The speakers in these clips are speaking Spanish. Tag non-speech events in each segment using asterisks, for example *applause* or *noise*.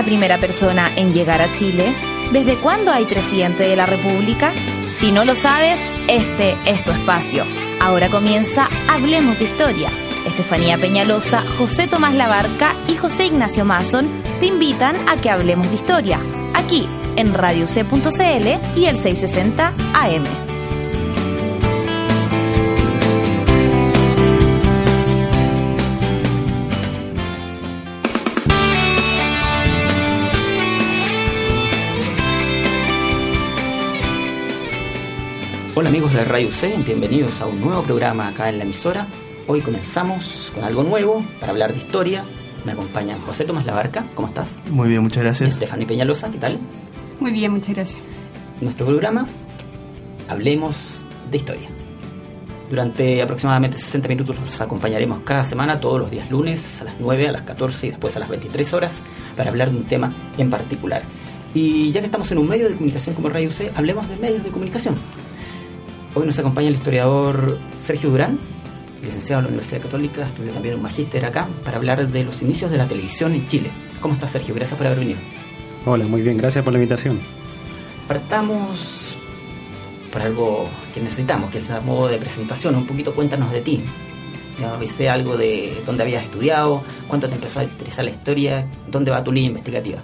la primera persona en llegar a Chile? ¿Desde cuándo hay presidente de la República? Si no lo sabes, este es tu espacio. Ahora comienza Hablemos de Historia. Estefanía Peñalosa, José Tomás Labarca y José Ignacio Mason te invitan a que hablemos de historia, aquí en Radio C.cl y el 660 AM. Hola amigos de Radio C, bienvenidos a un nuevo programa acá en la emisora. Hoy comenzamos con algo nuevo para hablar de historia. Me acompaña José Tomás Labarca, ¿cómo estás? Muy bien, muchas gracias. Estefany Peñalosa, ¿qué tal? Muy bien, muchas gracias. Nuestro programa, Hablemos de Historia. Durante aproximadamente 60 minutos los acompañaremos cada semana, todos los días lunes, a las 9, a las 14 y después a las 23 horas, para hablar de un tema en particular. Y ya que estamos en un medio de comunicación como Radio C, hablemos de medios de comunicación. Hoy nos acompaña el historiador Sergio Durán, licenciado en la Universidad Católica, estudió también un magíster acá, para hablar de los inicios de la televisión en Chile. ¿Cómo estás, Sergio? Gracias por haber venido. Hola, muy bien, gracias por la invitación. Partamos por algo que necesitamos, que es a modo de presentación. Un poquito cuéntanos de ti. Ya sé algo de dónde habías estudiado, cuánto te empezó a interesar la historia, dónde va tu línea investigativa.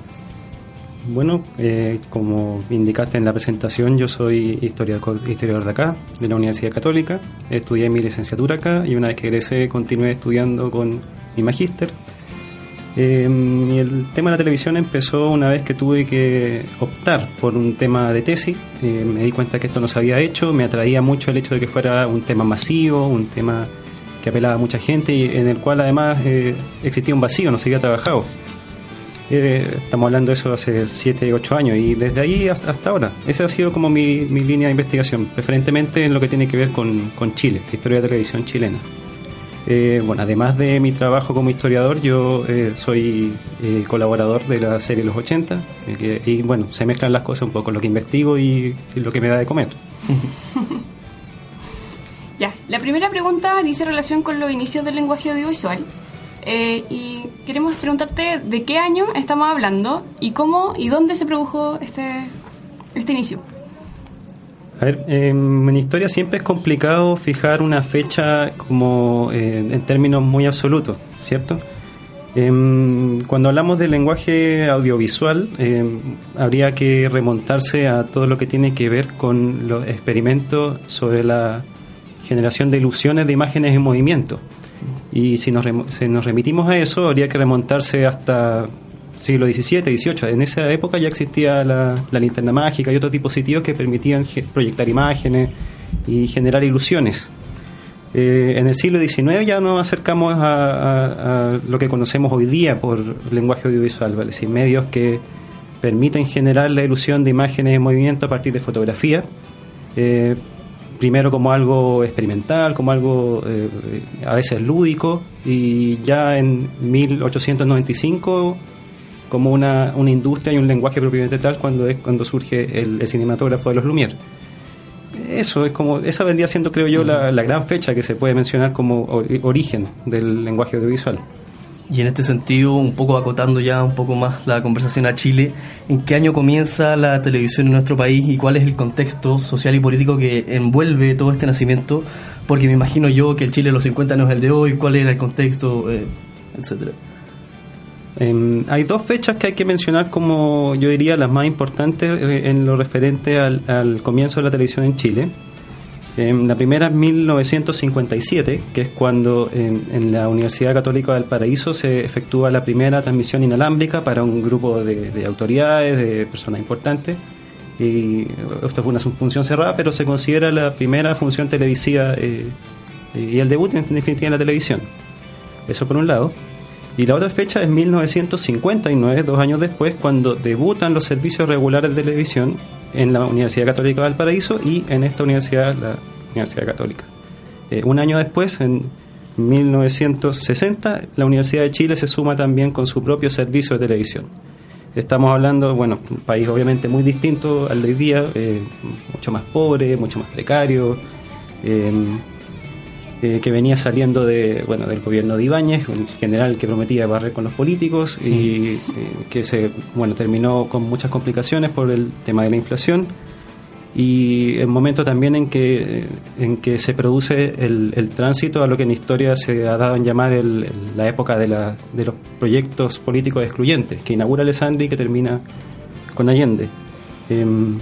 Bueno, eh, como indicaste en la presentación, yo soy historiador, de acá, de la Universidad Católica. Estudié mi licenciatura acá y una vez que egresé continué estudiando con mi magíster. Eh, y el tema de la televisión empezó una vez que tuve que optar por un tema de tesis. Eh, me di cuenta que esto no se había hecho, me atraía mucho el hecho de que fuera un tema masivo, un tema que apelaba a mucha gente y en el cual además existía un vacío, no se había trabajado. Eh, estamos hablando de eso hace 7, 8 años y desde ahí hasta, hasta ahora. Esa ha sido como mi, mi, línea de investigación, preferentemente en lo que tiene que ver con, con Chile, la historia de la televisión chilena. Eh, bueno, además de mi trabajo como historiador, yo eh, soy eh, colaborador de la serie Los 80 que, y bueno, se mezclan las cosas un poco, lo que investigo y, y lo que me da de comer. *laughs* ya, la primera pregunta dice relación con los inicios del lenguaje audiovisual. Eh, y queremos preguntarte de qué año estamos hablando y cómo y dónde se produjo este, este inicio. A ver, en historia siempre es complicado fijar una fecha como eh, en términos muy absolutos, ¿cierto? Eh, cuando hablamos del lenguaje audiovisual, habría que remontarse a todo lo que tiene que ver con los experimentos sobre la generación de ilusiones de imágenes en movimiento. Y si nos, si nos remitimos a eso, habría que remontarse hasta siglo XVII, XVIII. En esa época ya existía la, linterna mágica y otros dispositivos que permitían proyectar imágenes y generar ilusiones. Eh, en el siglo XIX ya nos acercamos a, lo que conocemos hoy día por lenguaje audiovisual, ¿vale? Sin medios que permiten generar la ilusión de imágenes en movimiento a partir de fotografía. Eh, primero como algo experimental, como algo eh, a veces lúdico, y ya en 1895 como una, una industria y un lenguaje propiamente tal cuando es cuando surge el, el cinematógrafo de los Lumière. Eso es como, esa vendría siendo, creo yo, la, la gran fecha que se puede mencionar como origen del lenguaje audiovisual. Y en este sentido, un poco acotando ya un poco más la conversación a Chile, ¿en qué año comienza la televisión en nuestro país y cuál es el contexto social y político que envuelve todo este nacimiento? Porque me imagino yo que el Chile de los 50 no es el de hoy, cuál era el contexto, eh, etcétera. Eh, hay dos fechas que hay que mencionar como yo diría las más importantes eh, en lo referente al, comienzo de la televisión en Chile. Eh, la primera es 1957, que es cuando en, en, la Universidad Católica del Paraíso se efectúa la primera transmisión inalámbrica para un grupo de, de autoridades, de personas importantes. Y fue una función cerrada, pero se considera la primera función televisiva eh, y el debut en definitiva en la televisión. Eso por un lado. Y la otra fecha es 1959, dos años después, cuando debutan los servicios regulares de televisión en la Universidad Católica del Paraíso y en esta universidad, la Universidad Católica. Eh, un año después, en 1960, la Universidad de Chile se suma también con su propio servicio de televisión. Estamos hablando, bueno, un país obviamente muy distinto al de hoy día, eh, mucho más pobre, mucho más precario. Eh, eh, que venía saliendo de, bueno, del gobierno de Ibáñez, un general que prometía barrer con los políticos y eh, que se, bueno, terminó con muchas complicaciones por el tema de la inflación y el momento también en que, en que se produce el, el tránsito a lo que en historia se ha dado en llamar el, la época de, la, de los proyectos políticos excluyentes, que inaugura Alessandri y que termina con Allende. Em,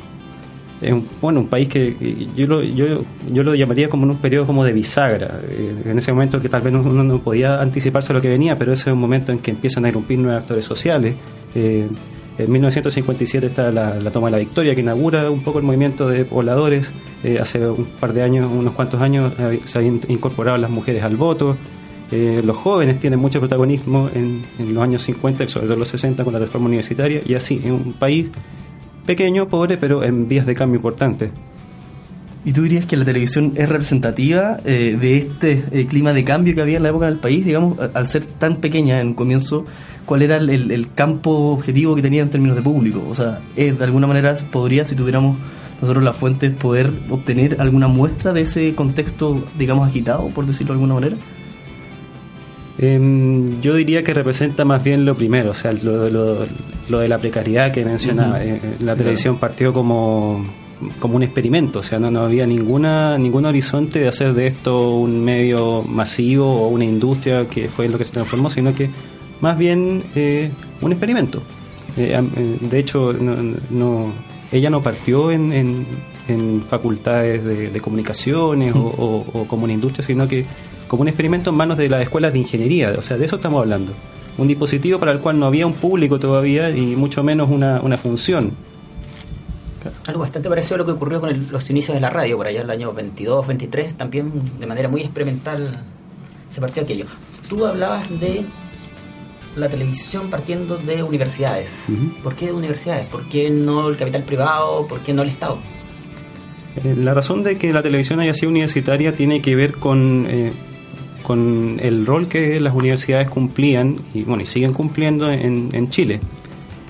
es un, bueno, un país que yo lo, yo, yo lo llamaría como en un periodo como de bisagra, eh, en ese momento que tal vez uno no podía anticiparse a lo que venía, pero ese es un momento en que empiezan a irrumpir nuevos actores sociales. Eh, en 1957 está la, la, toma de la victoria que inaugura un poco el movimiento de pobladores. Eh, hace un par de años, unos cuantos años, eh, se han incorporado las mujeres al voto. Eh, los jóvenes tienen mucho protagonismo en, en, los años 50 y sobre todo los 60 con la reforma universitaria. Y así, en un país pequeño, pobre, pero en vías de cambio importantes. ¿Y tú dirías que la televisión es representativa eh, de este eh, clima de cambio que había en la época del país? Digamos, al ser tan pequeña en comienzo, ¿cuál era el, el, el campo objetivo que tenía en términos de público? O sea, eh, de alguna manera podría, si tuviéramos nosotros las fuentes, poder obtener alguna muestra de ese contexto, digamos, agitado, por decirlo de alguna manera? Eh, yo diría que representa más bien lo primero, o sea, lo, lo, lo de la precariedad que mencionaba. Uh -huh. la sí, televisión claro. partió como como un experimento, o sea, no, no había ninguna ningún horizonte de hacer de esto un medio masivo o una industria que fue lo que se transformó, sino que más bien eh, un experimento. Eh, de hecho, no, no, ella no partió en, en, en facultades de, de comunicaciones o, o, o, como una industria, sino que como un experimento en manos de las escuelas de ingeniería, o sea, de eso estamos hablando. Un dispositivo para el cual no había un público todavía y mucho menos una, una función algo bastante parecido a lo que ocurrió con el, los inicios de la radio, por allá en el año 22, 23, también de manera muy experimental se partió aquello. Tú hablabas de la televisión partiendo de universidades. Uh -huh. ¿Por qué de universidades? ¿Por qué no el capital privado? ¿Por qué no el Estado? Eh, la razón de que la televisión haya sido universitaria tiene que ver con, eh, con el rol que las universidades cumplían y, bueno, y siguen cumpliendo en, en Chile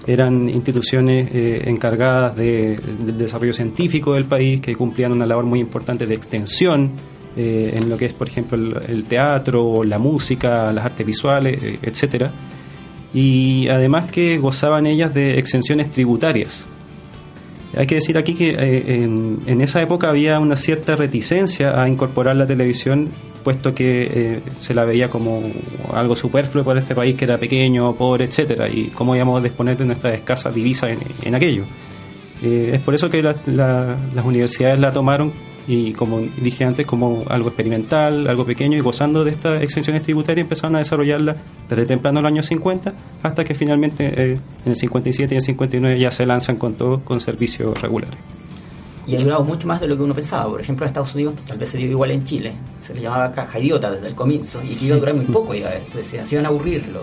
eran instituciones eh, encargadas de, del desarrollo científico del país, que cumplían una labor muy importante de extensión eh, en lo que es, por ejemplo, el, el, teatro, la música, las artes visuales, eh, etcétera. Y además que gozaban ellas de exenciones tributarias. Hay que decir aquí que eh, en, esa época había una cierta reticencia a incorporar la televisión, puesto que eh, se la veía como algo superfluo para este país que era pequeño, pobre, etcétera, y cómo íbamos a disponer de nuestra escasa divisa en, en aquello. Eh, es por eso que la, la, las universidades la tomaron y como dije antes, como algo experimental, algo pequeño y gozando de estas exenciones tributarias empezaron a desarrollarla desde temprano los años 50 hasta que finalmente eh, en el 57 y el 59 ya se lanzan con todo con servicios regulares. Y ha durado mucho más de lo que uno pensaba. Por ejemplo, en Estados Unidos, pues, tal vez se dio igual en Chile. Se le llamaba caja idiota desde el comienzo y que iba a durar muy poco. Iba, decían, se iban a aburrir lo,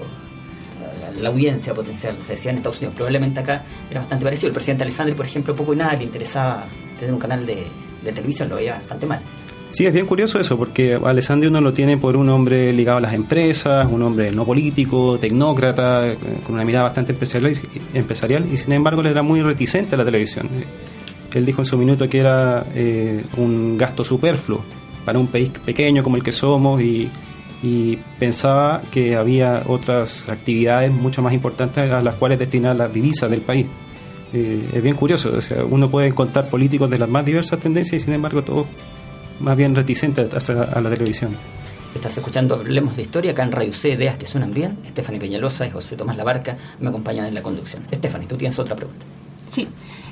la, audiencia potencial. Se decía en Estados Unidos. Probablemente acá era bastante parecido. El presidente Alessandri, por ejemplo, poco y nada le interesaba tener un canal de, de televisión lo veía bastante mal. Sí, es bien curioso eso, porque Alessandri uno lo tiene por un hombre ligado a las empresas, un hombre no político, tecnócrata, con una mirada bastante empresarial, y sin embargo le era muy reticente a la televisión. Él dijo en su minuto que era eh, un gasto superfluo para un país pequeño como el que somos y, y pensaba que había otras actividades mucho más importantes a las cuales destinar las divisas del país. Eh, es bien curioso. O sea, uno puede encontrar políticos de las más diversas tendencias y sin embargo todos más bien reticentes hasta a la televisión. Estás escuchando Hablemos de Historia acá en Radio C, ideas que suenan bien. Estefany Peñalosa y José Tomás Labarca me acompañan en la conducción. Estefany, tú tienes otra pregunta. Sí,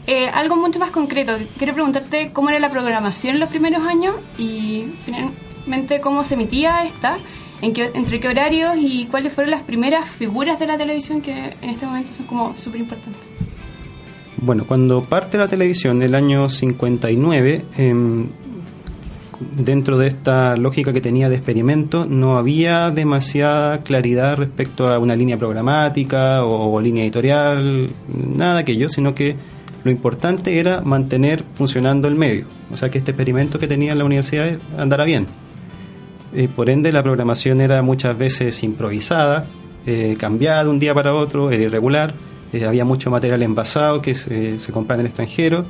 eh, algo mucho más concreto. Quiero preguntarte cómo era la programación en los primeros años y cómo se emitía esta, en qué, entre qué horarios y cuáles fueron las primeras figuras de la televisión que en este momento son como súper importantes. Bueno, cuando parte la televisión en el año 59, eh, dentro de esta lógica que tenía de experimento, no había demasiada claridad respecto a una línea programática o, o línea editorial, nada de aquello, sino que lo importante era mantener funcionando el medio, o sea que este experimento que tenía la universidad andara bien. Eh, por ende, la programación era muchas veces improvisada, eh, cambiada de un día para otro, era irregular, eh, había mucho material envasado que se, compraba en el extranjero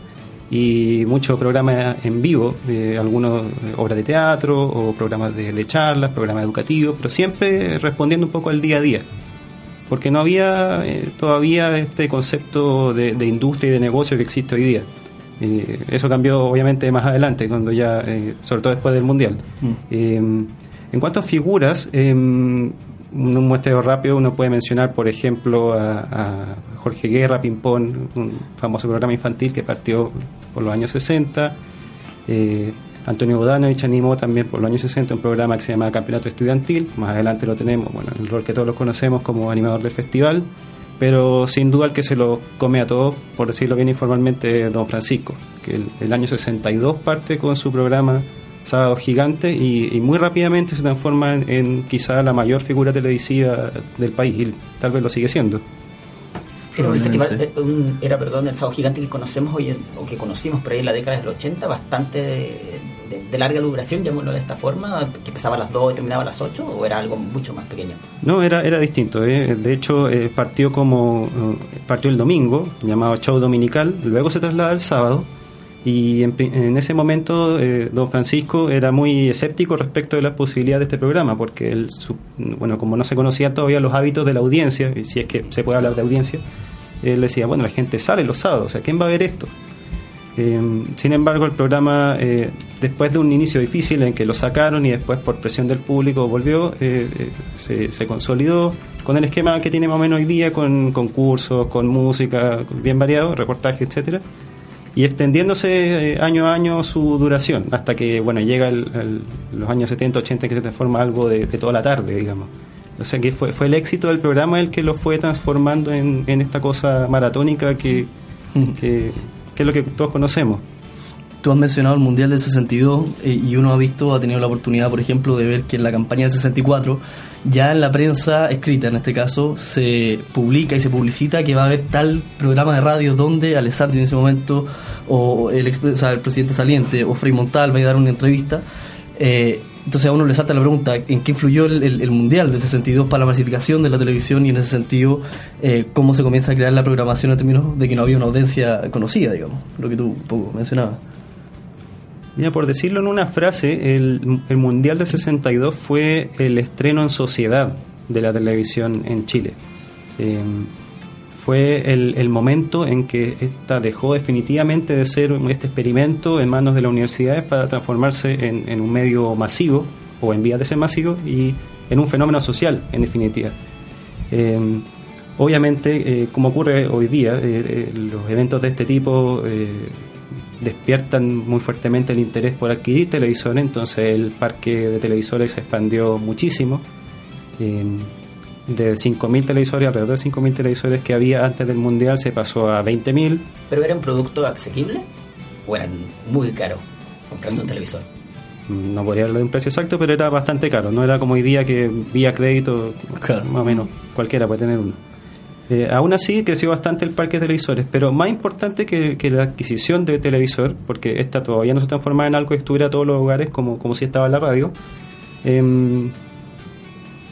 y muchos programas en vivo, algunos obras de teatro o programas de, charlas, programas educativos, pero siempre respondiendo un poco al día a día. Porque no había todavía este concepto de, industria y de negocio que existe hoy día. Eso cambió obviamente más adelante, cuando ya, sobre todo después del Mundial. Mm. En cuanto a figuras, em, un muestreo rápido uno puede mencionar, por ejemplo, a, Jorge Guerra, Pimpón, un famoso programa infantil que partió por los años 60. Eh, Antonio Bodanovich animó también por los años 60 un programa que se llama Campeonato Estudiantil. Más adelante lo tenemos, bueno, el rol que todos lo conocemos como animador del festival. Pero sin duda el que se lo come a todos, por decirlo bien informalmente, Don Francisco, que el, el año 62 parte con su programa sábado gigante y, muy rápidamente se transforma en, quizá la mayor figura televisiva del país y tal vez lo sigue siendo. Pero el festival eh, era, perdón, el sábado gigante que conocemos hoy, o que conocimos por ahí en la década del 80, bastante de, larga duración, llamémoslo de esta forma, que empezaba a las 2 y terminaba a las 8, o era algo mucho más pequeño? No, era, era distinto. ¿eh? De hecho, eh, partió como partió el domingo, llamado show dominical, luego se traslada el sábado y en, ese momento eh, don Francisco era muy escéptico respecto de la posibilidad de este programa, porque él, bueno, como no se conocían todavía los hábitos de la audiencia, y si es que se puede hablar de audiencia, él decía, bueno, la gente sale los sábados, o sea, ¿quién va a ver esto? Em, sin embargo, el programa, eh, después de un inicio difícil en que lo sacaron y después por presión del público volvió, eh, se, se, consolidó con el esquema que tiene más o menos hoy día, con concursos, con música bien variado, reportaje, etcétera y extendiéndose eh, año a año su duración, hasta que bueno llega los años 70, 80 que se transforma algo de, toda la tarde, digamos. O sea que fue, fue el éxito del programa el que lo fue transformando en, esta cosa maratónica que, que, que es lo que todos conocemos. Tú has mencionado el Mundial del 62 eh, y uno ha visto, ha tenido la oportunidad, por ejemplo, de ver que en la campaña del 64, ya en la prensa escrita, en este caso, se publica y se publicita que va a haber tal programa de radio donde Alessandro en ese momento, o el, el presidente saliente, o Frei Montal va a dar una entrevista. Eh, entonces a uno le salta la pregunta, ¿en qué influyó el, Mundial del 62 para la masificación de la televisión y en ese sentido eh, cómo se comienza a crear la programación en términos de que no había una audiencia conocida, digamos, lo que tú poco mencionabas? Mira, por decirlo en una frase, el, Mundial de 62 fue el estreno en sociedad de la televisión en Chile. Em, fue el, momento en que esta dejó definitivamente de ser este experimento en manos de las universidades para transformarse en, un medio masivo o en vías de ser masivo y en un fenómeno social, en definitiva. Em, obviamente, eh, como ocurre hoy día, eh, eh, los eventos de este tipo despiertan muy fuertemente el interés por adquirir televisores, entonces el parque de televisores se expandió muchísimo. De 5.000 televisores, alrededor de 5.000 televisores que había antes del Mundial, se pasó a 20.000. ¿Pero era un producto asequible o era muy caro comprarse un televisor? No podría hablar de un precio exacto, pero era bastante caro. No era como hoy día que vía crédito, más o menos cualquiera puede tener uno. Eh, aún así creció bastante el parque de televisores, pero más importante que, la adquisición de televisor, porque esta todavía no se transforma en algo que estuviera a todos los hogares como, como si estaba en la radio, em,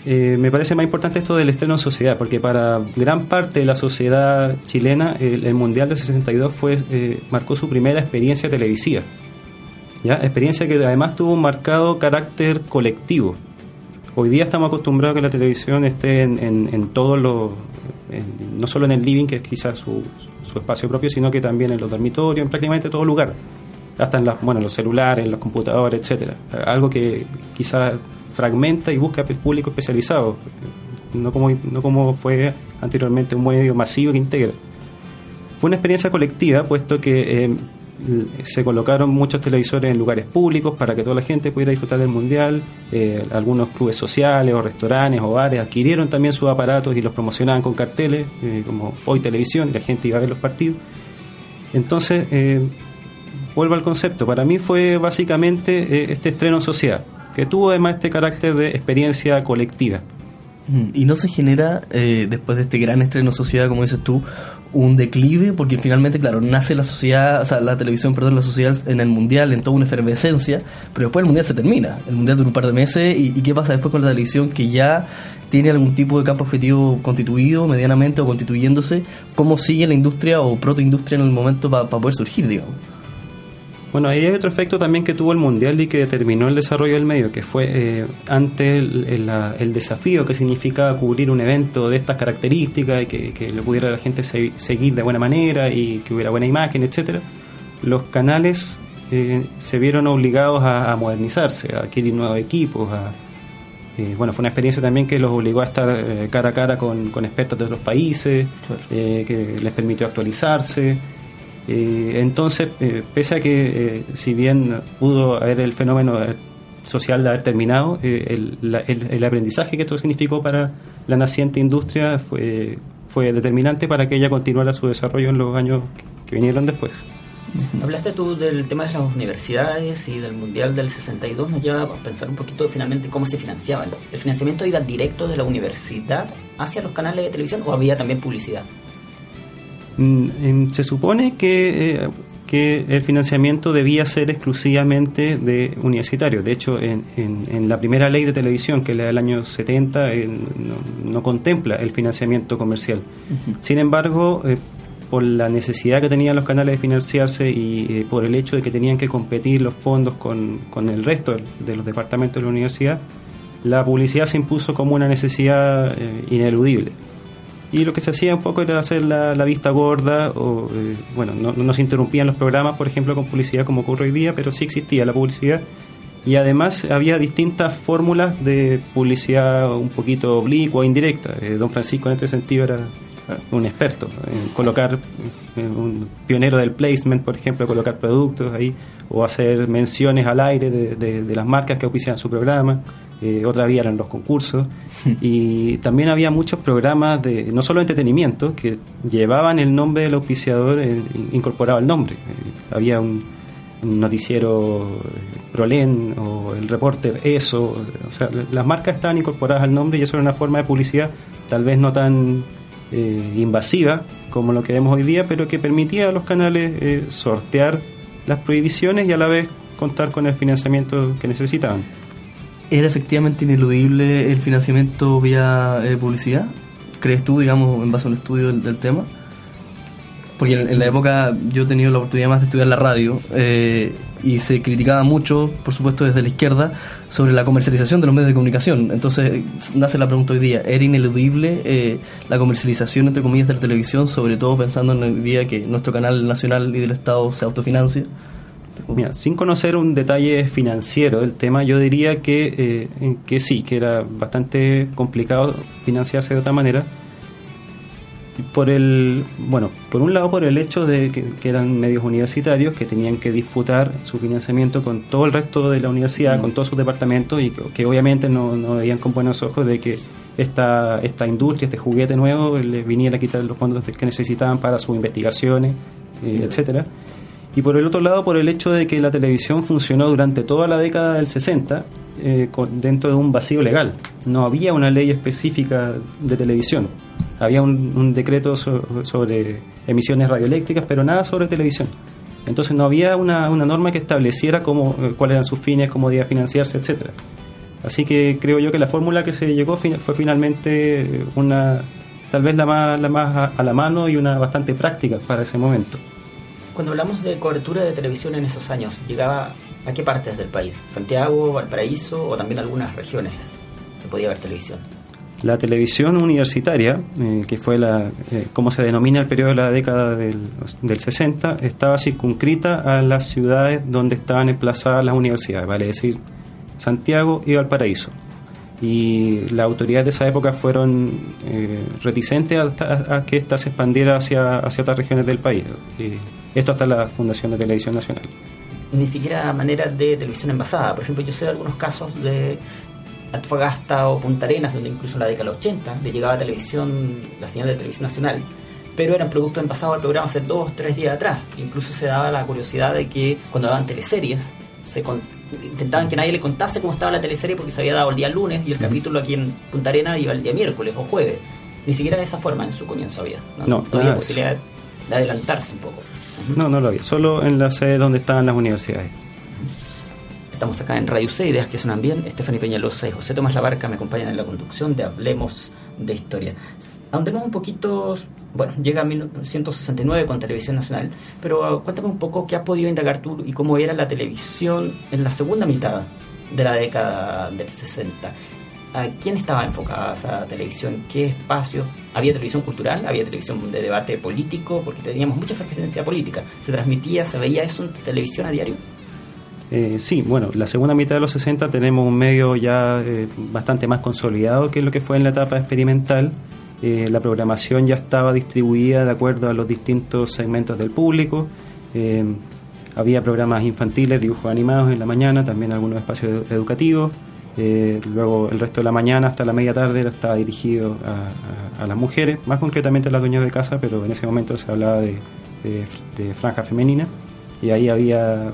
eh, me parece más importante esto del estreno en sociedad, porque para gran parte de la sociedad chilena el, Mundial de 62 fue, eh, marcó su primera experiencia televisiva. ¿ya? Experiencia que además tuvo un marcado carácter colectivo. Hoy día estamos acostumbrados a que la televisión esté en, todos los no solo en el living, que es quizás su, espacio propio, sino que también en los dormitorios, en prácticamente todo lugar, hasta en bueno, los celulares, en los computadores, etcétera. Algo que quizás fragmenta y busca público especializado, no como, no como fue anteriormente un medio masivo que integra. Fue una experiencia colectiva, puesto que eh, se colocaron muchos televisores en lugares públicos para que toda la gente pudiera disfrutar del mundial. Eh, algunos clubes sociales o restaurantes o bares adquirieron también sus aparatos y los promocionaban con carteles, eh, como hoy televisión, y la gente iba a ver los partidos. Entonces, eh, vuelvo al concepto. Para mí fue básicamente este estreno en sociedad, que tuvo además este carácter de experiencia colectiva. Y no se genera, después de este gran estreno sociedad, como dices tú, un declive, porque finalmente, claro, nace la sociedad, o sea, la televisión, perdón, la sociedad en el mundial, en toda una efervescencia, pero después el mundial se termina. El mundial dura un par de meses, y, ¿qué pasa después con la televisión que ya tiene algún tipo de campo objetivo constituido, medianamente o constituyéndose? ¿Cómo sigue la industria o protoindustria en el momento para poder surgir, digamos? Bueno, ahí hay otro efecto también que tuvo el Mundial y que determinó el desarrollo del medio, que fue eh, ante el, el, el, desafío que significa cubrir un evento de estas características y que, que le pudiera la gente se, seguir de buena manera y que hubiera buena imagen, etcétera. Los canales eh, se vieron obligados a, a, modernizarse, a adquirir nuevos equipos. A, eh, bueno, fue una experiencia también que los obligó a estar eh, cara a cara con, con, expertos de otros países, claro. que les permitió actualizarse. Entonces, pese a que, si bien pudo haber el fenómeno social de haber terminado, el, la, el, el, aprendizaje que esto significó para la naciente industria fue, fue determinante para que ella continuara su desarrollo en los años que vinieron después. Hablaste tú del tema de las universidades y del Mundial del 62, nos lleva a pensar un poquito finalmente cómo se financiaban. ¿El financiamiento iba directo de la universidad hacia los canales de televisión o había también publicidad? Mm, se supone que, eh, que el financiamiento debía ser exclusivamente de universitarios. De hecho, en, en, en, la primera ley de televisión, que es la del año 70, eh, no, no, contempla el financiamiento comercial. Uh -huh. Sin embargo, eh, por la necesidad que tenían los canales de financiarse y eh, por el hecho de que tenían que competir los fondos con, con, el resto de los departamentos de la universidad, la publicidad se impuso como una necesidad eh, ineludible. Y lo que se hacía un poco era hacer la, vista gorda, o eh, bueno, no, no, se interrumpían los programas, por ejemplo, con publicidad como ocurre hoy día, pero sí existía la publicidad. Y además había distintas fórmulas de publicidad un poquito oblicua indirecta. don Francisco en este sentido era un experto en colocar un pionero del placement por ejemplo colocar productos ahí o hacer menciones al aire de, de, de las marcas que auspician su programa eh, otra vía eran los concursos. *laughs* Y también había muchos programas de no solo entretenimiento que llevaban el nombre del auspiciador eh, incorporado al nombre. Eh, había un, un noticiero Prolen o el reporter Eso, o sea, las marcas estaban incorporadas al nombre y eso era una forma de publicidad tal vez no tan eh, invasiva como lo que vemos hoy día, pero que permitía a los canales eh, sortear las prohibiciones y a la vez contar con el financiamiento que necesitaban. ¿Era efectivamente ineludible el financiamiento vía eh, publicidad? ¿Crees tú, digamos, en base a un estudio del, del tema? Porque en, en, la época yo he tenido la oportunidad más de estudiar la radio eh, y se criticaba mucho, por supuesto desde la izquierda, sobre la comercialización de los medios de comunicación. Entonces nace la pregunta hoy día, ¿era ineludible eh, la comercialización, entre comillas, de la televisión, sobre todo pensando en el día que nuestro canal nacional y del Estado se autofinancia? Mira, sin conocer un detalle financiero del tema, yo diría que, eh, que sí, que era bastante complicado financiarse de otra manera. Por el bueno por un lado por el hecho de que, que, eran medios universitarios que tenían que disputar su financiamiento con todo el resto de la universidad mm. con todos sus departamentos y que, que obviamente no, no, veían con buenos ojos de que esta esta industria este juguete nuevo les viniera a quitar los fondos que necesitaban para sus investigaciones eh, etcétera y por el otro lado por el hecho de que la televisión funcionó durante toda la década del 60 eh, dentro de un vacío legal no había una ley específica de televisión había un, decreto so, sobre emisiones radioeléctricas, pero nada sobre televisión. Entonces no había una, una norma que estableciera cómo, eh, cuáles eran sus fines, cómo debía financiarse, etcétera. Así que creo yo que la fórmula que se llegó fue finalmente una, tal vez la más, la más a la mano y una bastante práctica para ese momento. Cuando hablamos de cobertura de televisión en esos años, ¿llegaba a qué partes del país? ¿Santiago, Valparaíso o también algunas regiones se podía ver televisión? La televisión universitaria, eh, que fue la, eh, como se denomina el periodo de la década del, del 60, estaba circunscrita a las ciudades donde estaban emplazadas las universidades, vale decir, Santiago y Valparaíso. Y las autoridades de esa época fueron eh, reticentes a, a, que ésta se expandiera hacia, hacia otras regiones del país. esto hasta la Fundación de Televisión Nacional. Ni siquiera manera de televisión envasada. Por ejemplo, yo sé de algunos casos de Antofagasta o Punta Arenas, donde incluso en la década de los 80 le llegaba a televisión, la señal de televisión nacional, pero eran productos envasados al programa hace dos, tres días atrás. Incluso se daba la curiosidad de que cuando daban teleseries, se intentaban que nadie le contase cómo estaba la teleserie porque se había dado el día lunes y el capítulo aquí en Punta Arenas iba el día miércoles o jueves. Ni siquiera de esa forma en su comienzo había. No, no, había posibilidad de adelantarse un poco. No, no lo había. Solo en la sede donde estaban las universidades. Estamos acá en Radio C, Ideas que Suenan Bien. Estefany Peñalosa y José Tomás Labarca me acompañan en la conducción de Hablemos de Historia. Ahondemos un poquito, bueno, llega a 1969 con Televisión Nacional, pero cuéntame un poco qué has podido indagar tú y cómo era la televisión en la segunda mitad de la década del 60. ¿A quién estaba enfocada esa televisión? ¿Qué espacio? ¿Había televisión cultural? ¿Había televisión de debate político? Porque teníamos mucha frecuencia política. ¿Se transmitía, se veía eso en televisión a diario? Eh, sí, bueno, la segunda mitad de los 60 tenemos un medio ya eh, bastante más consolidado que lo que fue en la etapa experimental. Eh, la programación ya estaba distribuida de acuerdo a los distintos segmentos del público. había programas infantiles, dibujos animados en la mañana, también algunos espacios educativos. luego el resto de la mañana hasta la media tarde estaba dirigido a, las mujeres, más concretamente a las dueñas de casa, pero en ese momento se hablaba de, de franja femenina y ahí había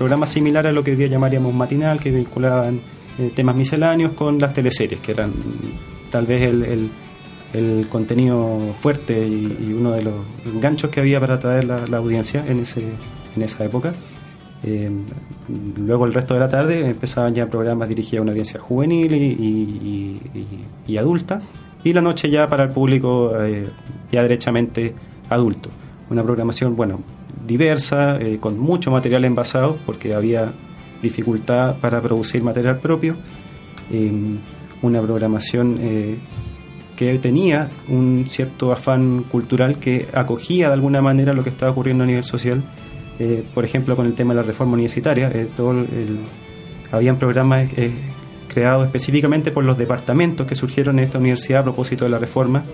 programas similares a lo que hoy día llamaríamos matinal, que vinculaban eh, temas misceláneos con las teleseries, que eran tal vez el, contenido fuerte y, uno de los ganchos que había para atraer la, la audiencia en, ese, en esa época. Eh, luego el resto de la tarde empezaban ya programas dirigidos a una audiencia juvenil y, y, adulta, y la noche ya para el público eh, ya derechamente adulto. Una programación, bueno, diversa, eh, con mucho material envasado, porque había dificultad para producir material propio, em, una programación eh, que tenía un cierto afán cultural que acogía de alguna manera lo que estaba ocurriendo a nivel social, eh, por ejemplo con el tema de la reforma universitaria, todo habían programas creados específicamente por los departamentos que surgieron en esta universidad a propósito de la reforma,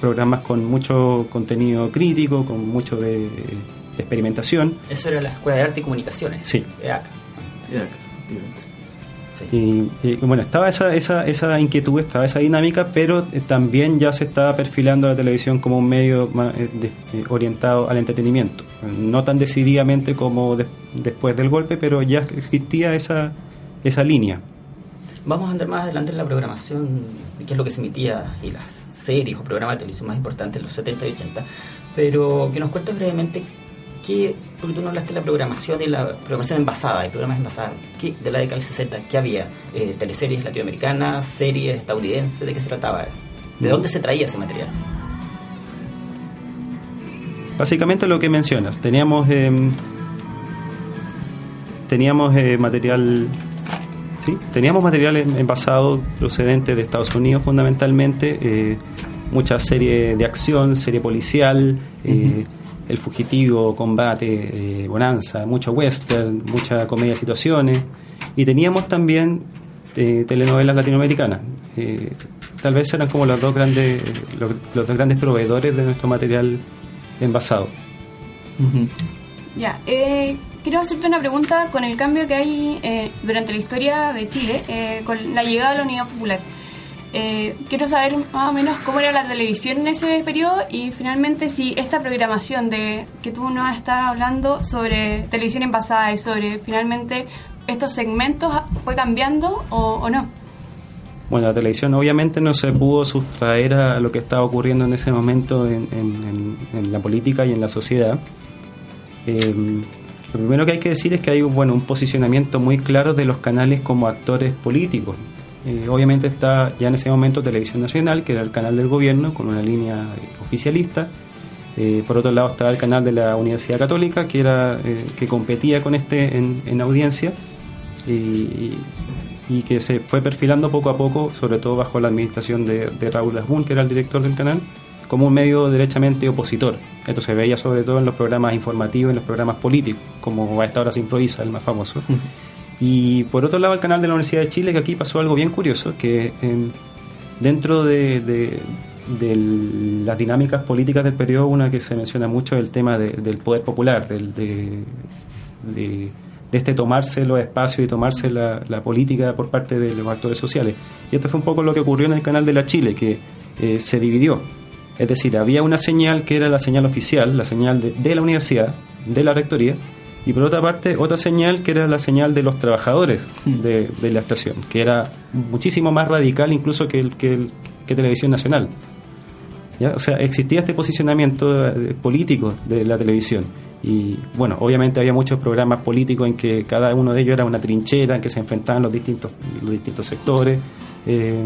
programas con mucho contenido crítico, con mucho de de experimentación. Eso era la Escuela de Arte y Comunicaciones. Sí. EAC. Sí. Y, bueno, estaba esa, esa, esa inquietud, estaba esa dinámica, pero eh, también ya se estaba perfilando la televisión como un medio más, eh, eh, orientado al entretenimiento. No tan decididamente como después del golpe, pero ya existía esa, esa línea. Vamos a andar más adelante en la programación, qué es lo que se emitía y las series o programas de televisión más importantes en los 70 y 80, pero que nos cuentes brevemente ¿qué, porque tú no hablaste de la programación y la programación envasada, y programas envasados, ¿qué, de la década del 60, ¿qué había? Eh, ¿Teleseries latinoamericanas, series estadounidenses? ¿De qué se trataba? ¿De dónde se traía ese material? Básicamente lo que mencionas, teníamos em, teníamos eh, material ¿sí? teníamos material envasado procedente de Estados Unidos fundamentalmente, eh, mucha serie de acción, serie policial, el Fugitivo, Combate, eh, Bonanza, mucho western, mucha comedia de situaciones. Y teníamos también eh, telenovelas latinoamericanas. Eh, tal vez eran como los dos grandes los, dos grandes proveedores de nuestro material envasado. Ya, quiero hacerte una pregunta con el cambio que hay durante la historia de Chile, con la llegada de la Unidad Popular. Eh, quiero saber más o menos cómo era la televisión en ese periodo y finalmente si esta programación de que tú nos estás hablando sobre televisión envasada y sobre finalmente estos segmentos fue cambiando o, no. Bueno, la televisión obviamente no se pudo sustraer a lo que estaba ocurriendo en ese momento en, la política y en la sociedad. Eh, lo primero que hay que decir es que hay bueno, un posicionamiento muy claro de los canales como actores políticos. Eh, obviamente está ya en ese momento Televisión Nacional, que era el canal del gobierno con una línea oficialista. Eh, por otro lado estaba el canal de la Universidad Católica, que era eh, que competía con este en, audiencia y, que se fue perfilando poco a poco, sobre todo bajo la administración de, Raúl Asbun, que era el director del canal, como un medio derechamente opositor. Esto se veía sobre todo en los programas informativos, en los programas políticos, como a esta hora se improvisa, el más famoso. *laughs* Y por otro lado, el canal de la Universidad de Chile, que aquí pasó algo bien curioso, que dentro de, las dinámicas políticas del periodo, una que se menciona mucho es el tema del poder popular, del, de, este tomarse los espacios y tomarse la, política por parte de los actores sociales. Y esto fue un poco lo que ocurrió en el canal de la Chile, que eh, se dividió. Es decir, había una señal que era la señal oficial, la señal de la universidad, de la rectoría, y por otra parte otra señal que era la señal de los trabajadores hmm. de, la estación, que era muchísimo más radical incluso que, el, que, Televisión Nacional. O sea, existía este posicionamiento eh, político de la televisión. Y bueno, obviamente había muchos programas políticos en que cada uno de ellos era una trinchera, en que se enfrentaban los distintos, los distintos sectores. Eh,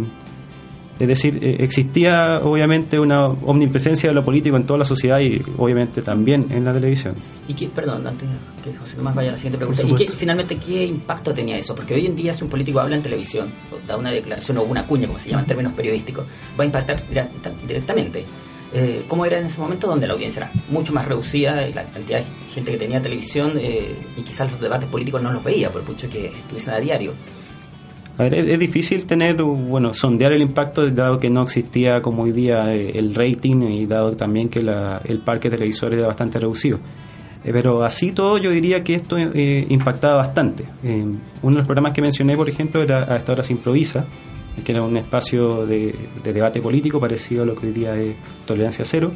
es decir, eh, existía obviamente una omnipresencia de lo político en toda la sociedad y obviamente también en la televisión. Y qué, perdón, antes que José Tomás vaya a la siguiente pregunta, ¿y qué, finalmente qué impacto tenía eso? Porque hoy en día si un político habla en televisión, o da una declaración o una cuña, como se llama en términos periodísticos, va a impactar directamente. Eh, ¿Cómo era en ese momento donde la audiencia era mucho más reducida y la cantidad de gente que tenía televisión eh, y quizás los debates políticos no los veía, por mucho que estuviesen a diario? A ver, es, difícil tener, bueno, sondear el impacto dado que no existía como hoy día eh, el rating y dado también que el parque televisor era bastante reducido. Eh, pero así todo yo diría que esto eh, impactaba bastante. uno de los programas que mencioné, por ejemplo, era A esta hora se improvisa, que era un espacio de, debate político parecido a lo que hoy día es Tolerancia Cero,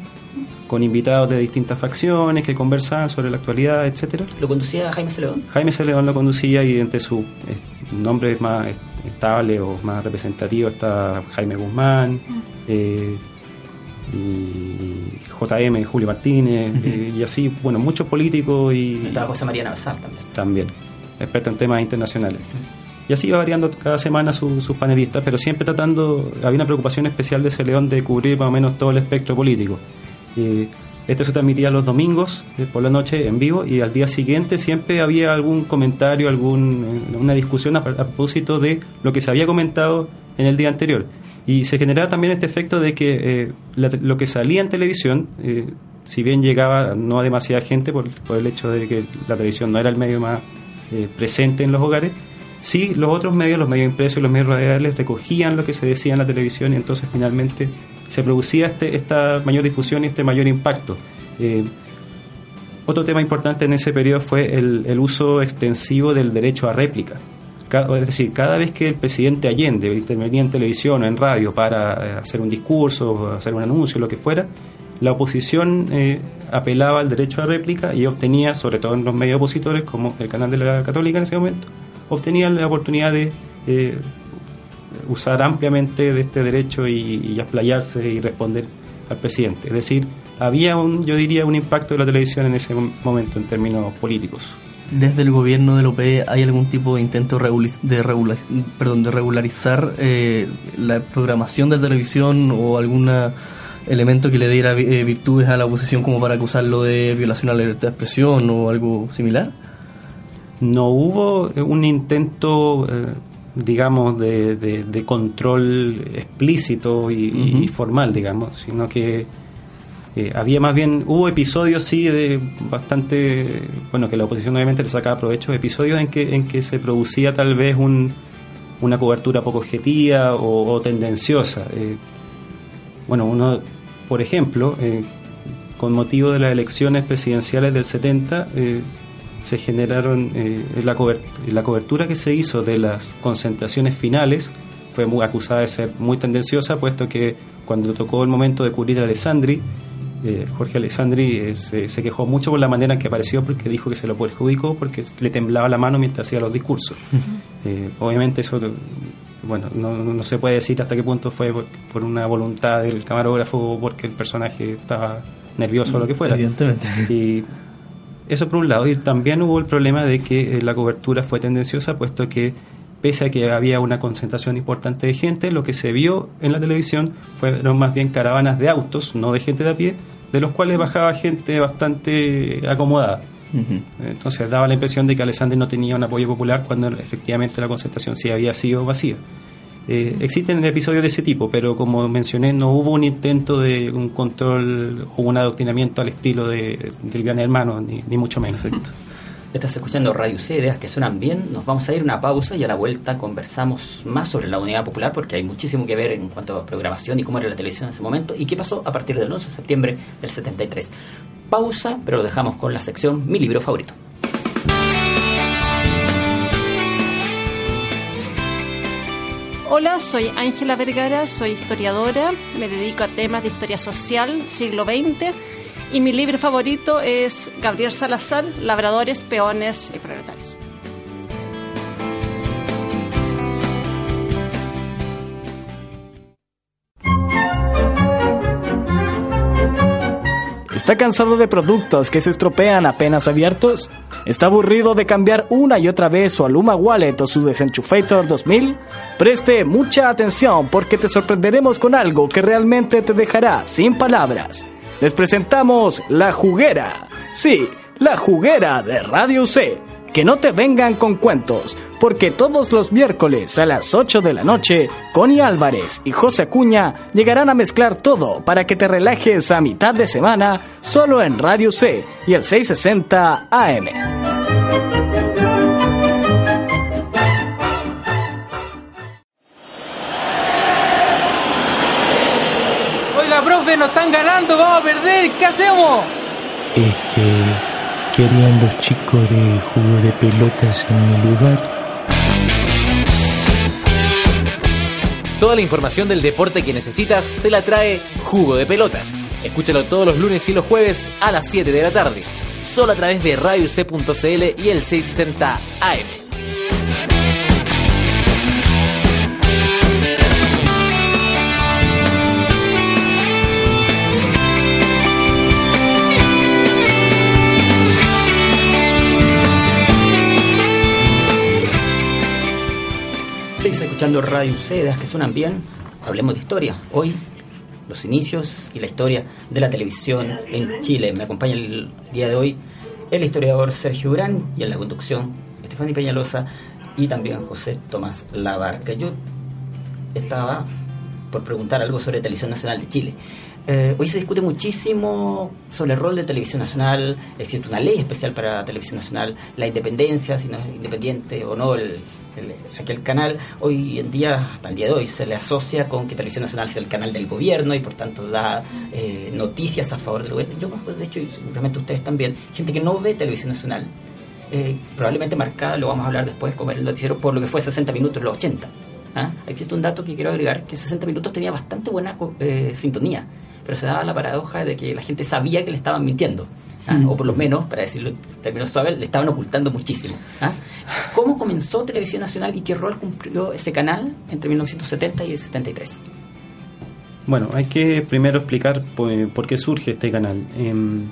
con invitados de distintas facciones que conversaban sobre la actualidad, etcétera. ¿Lo conducía Jaime Celedón? Jaime Celedón lo conducía y entre sus nombres más estable o más representativo está Jaime Guzmán. Eh, y JM, Julio Martínez, eh, y así, bueno, muchos políticos y... Estaba José María Navarro también. También, experto en temas internacionales. Y así iba variando cada semana sus panelistas, pero siempre tratando, había una preocupación especial de ese león de cubrir más o menos todo el espectro político. Y esto se transmitía los domingos eh, por la noche en vivo y al día siguiente siempre había algún comentario, algún, una discusión a, propósito de lo que se había comentado en el día anterior. Y se generaba también este efecto de que eh, lo que salía en televisión, eh, si bien llegaba no a demasiada gente por, por, el hecho de que la televisión no era el medio más presente en los hogares, sí los otros medios, los medios impresos y los medios radiales recogían lo que se decía en la televisión y entonces finalmente se producía este, esta mayor difusión y este mayor impacto. Eh, otro tema importante en ese periodo fue el, uso extensivo del derecho a réplica. es decir, cada vez que el presidente Allende intervenía en televisión o en radio para eh, hacer un discurso, hacer un anuncio, lo que fuera, la oposición eh, apelaba al derecho a réplica y obtenía, sobre todo en los medios opositores, como el canal de la Católica en ese momento, obtenía la oportunidad de usar ampliamente de este derecho y, y y responder al presidente. Es decir, había un, yo diría, un impacto de la televisión en ese momento en términos políticos. ¿Desde el gobierno del OPE hay algún tipo de intento de, perdón, de regularizar eh, la programación de televisión o algún elemento que le diera eh, virtudes a la oposición como para acusarlo de violación a la libertad de expresión o algo similar? No hubo un intento eh, digamos, de, de, control explícito y, formal, digamos, sino que eh, había más bien, hubo episodios, sí, de bastante, bueno, que la oposición obviamente le sacaba provecho, episodios en que, en que se producía tal vez un, una cobertura poco objetiva o, tendenciosa. Eh, bueno, uno, por ejemplo, eh, con motivo de las elecciones presidenciales del 70, se generaron eh, la, la cobertura que se hizo de las concentraciones finales fue muy acusada de ser muy tendenciosa, puesto que cuando tocó el momento de cubrir a Alessandri, eh, Jorge Alessandri eh, se, quejó mucho por la manera en que apareció, porque dijo que se lo perjudicó porque le temblaba la mano mientras hacía los discursos. obviamente eso, bueno, no, se puede decir hasta qué punto fue por, una voluntad del camarógrafo o porque el personaje estaba nervioso o lo que fuera. Evidentemente. Y eso por un lado. Y también hubo el problema de que eh, la cobertura fue tendenciosa, puesto que pese a que había una concentración importante de gente, lo que se vio en la televisión fueron más bien caravanas de autos, no de gente de a pie, de los cuales bajaba gente bastante acomodada. Entonces daba la impresión de que Alessandri no tenía un apoyo popular cuando efectivamente la concentración sí había sido vacía. Eh, existen episodios de ese tipo, pero como mencioné, no hubo un intento de un control o un adoctrinamiento al estilo de, del gran hermano, ni, mucho menos. Estás escuchando Radio C, ideas que suenan bien. Nos vamos a ir una pausa y a la vuelta conversamos más sobre la unidad popular porque hay muchísimo que ver en cuanto a programación y cómo era la televisión en ese momento y qué pasó a partir del 11 de septiembre del 73. Pausa, pero lo dejamos con la sección Mi libro favorito. Hola, soy Ángela Vergara, soy historiadora, me dedico a temas de historia social, siglo XX, y mi libro favorito es Gabriel Salazar, Labradores, Peones y Proletarios. ¿Está cansado de productos que se estropean apenas abiertos? ¿Está aburrido de cambiar una y otra vez su Aluma Wallet o su Desenchufator 2000? Preste mucha atención porque te sorprenderemos con algo que realmente te dejará sin palabras. Les presentamos La Juguera. Sí, La Juguera de Radio C que no te vengan con cuentos, porque todos los miércoles a las 8 de la noche, Connie Álvarez y José Acuña llegarán a mezclar todo para que te relajes a mitad de semana solo en Radio C y el 660 AM. Oiga, profe, nos están ganando, vamos a perder, ¿qué hacemos? Este ¿Qué harían los chicos de jugo de pelotas en mi lugar? Toda la información del deporte que necesitas te la trae Jugo de Pelotas. Escúchalo todos los lunes y los jueves a las 7 de la tarde, solo a través de radioc.cl y el 660 AM. Escuchando Radio Sedas que suenan bien. Hablemos de historia. Hoy, los inicios y la historia de la televisión en Chile. Me acompaña el día de hoy el historiador Sergio Urán y en la conducción Estefania Peñalosa y también José Tomás Labarca. Yo estaba por preguntar algo sobre Televisión Nacional de Chile. Eh, hoy se discute muchísimo sobre el rol de Televisión Nacional, existe una ley especial para Televisión Nacional, la independencia, si no es independiente o no el, aquel canal, hoy en día, hasta el día de hoy, se le asocia con que Televisión Nacional sea el canal del gobierno y por tanto da eh, noticias a favor del gobierno. Yo, pues, de hecho, y seguramente ustedes también, gente que no ve Televisión Nacional, eh, probablemente marcada, lo vamos a hablar después, como el noticiero, por lo que fue 60 minutos los 80. ¿ah? Existe un dato que quiero agregar, que 60 minutos tenía bastante buena eh, sintonía, pero se daba la paradoja de que la gente sabía que le estaban mintiendo. ¿ah? o por lo menos, para decirlo en términos suaves, le estaban ocultando muchísimo. ¿ah? ¿Cómo comenzó Televisión Nacional y qué rol cumplió ese canal entre 1970 y el 73? Bueno, hay que primero explicar por, qué surge este canal. Em,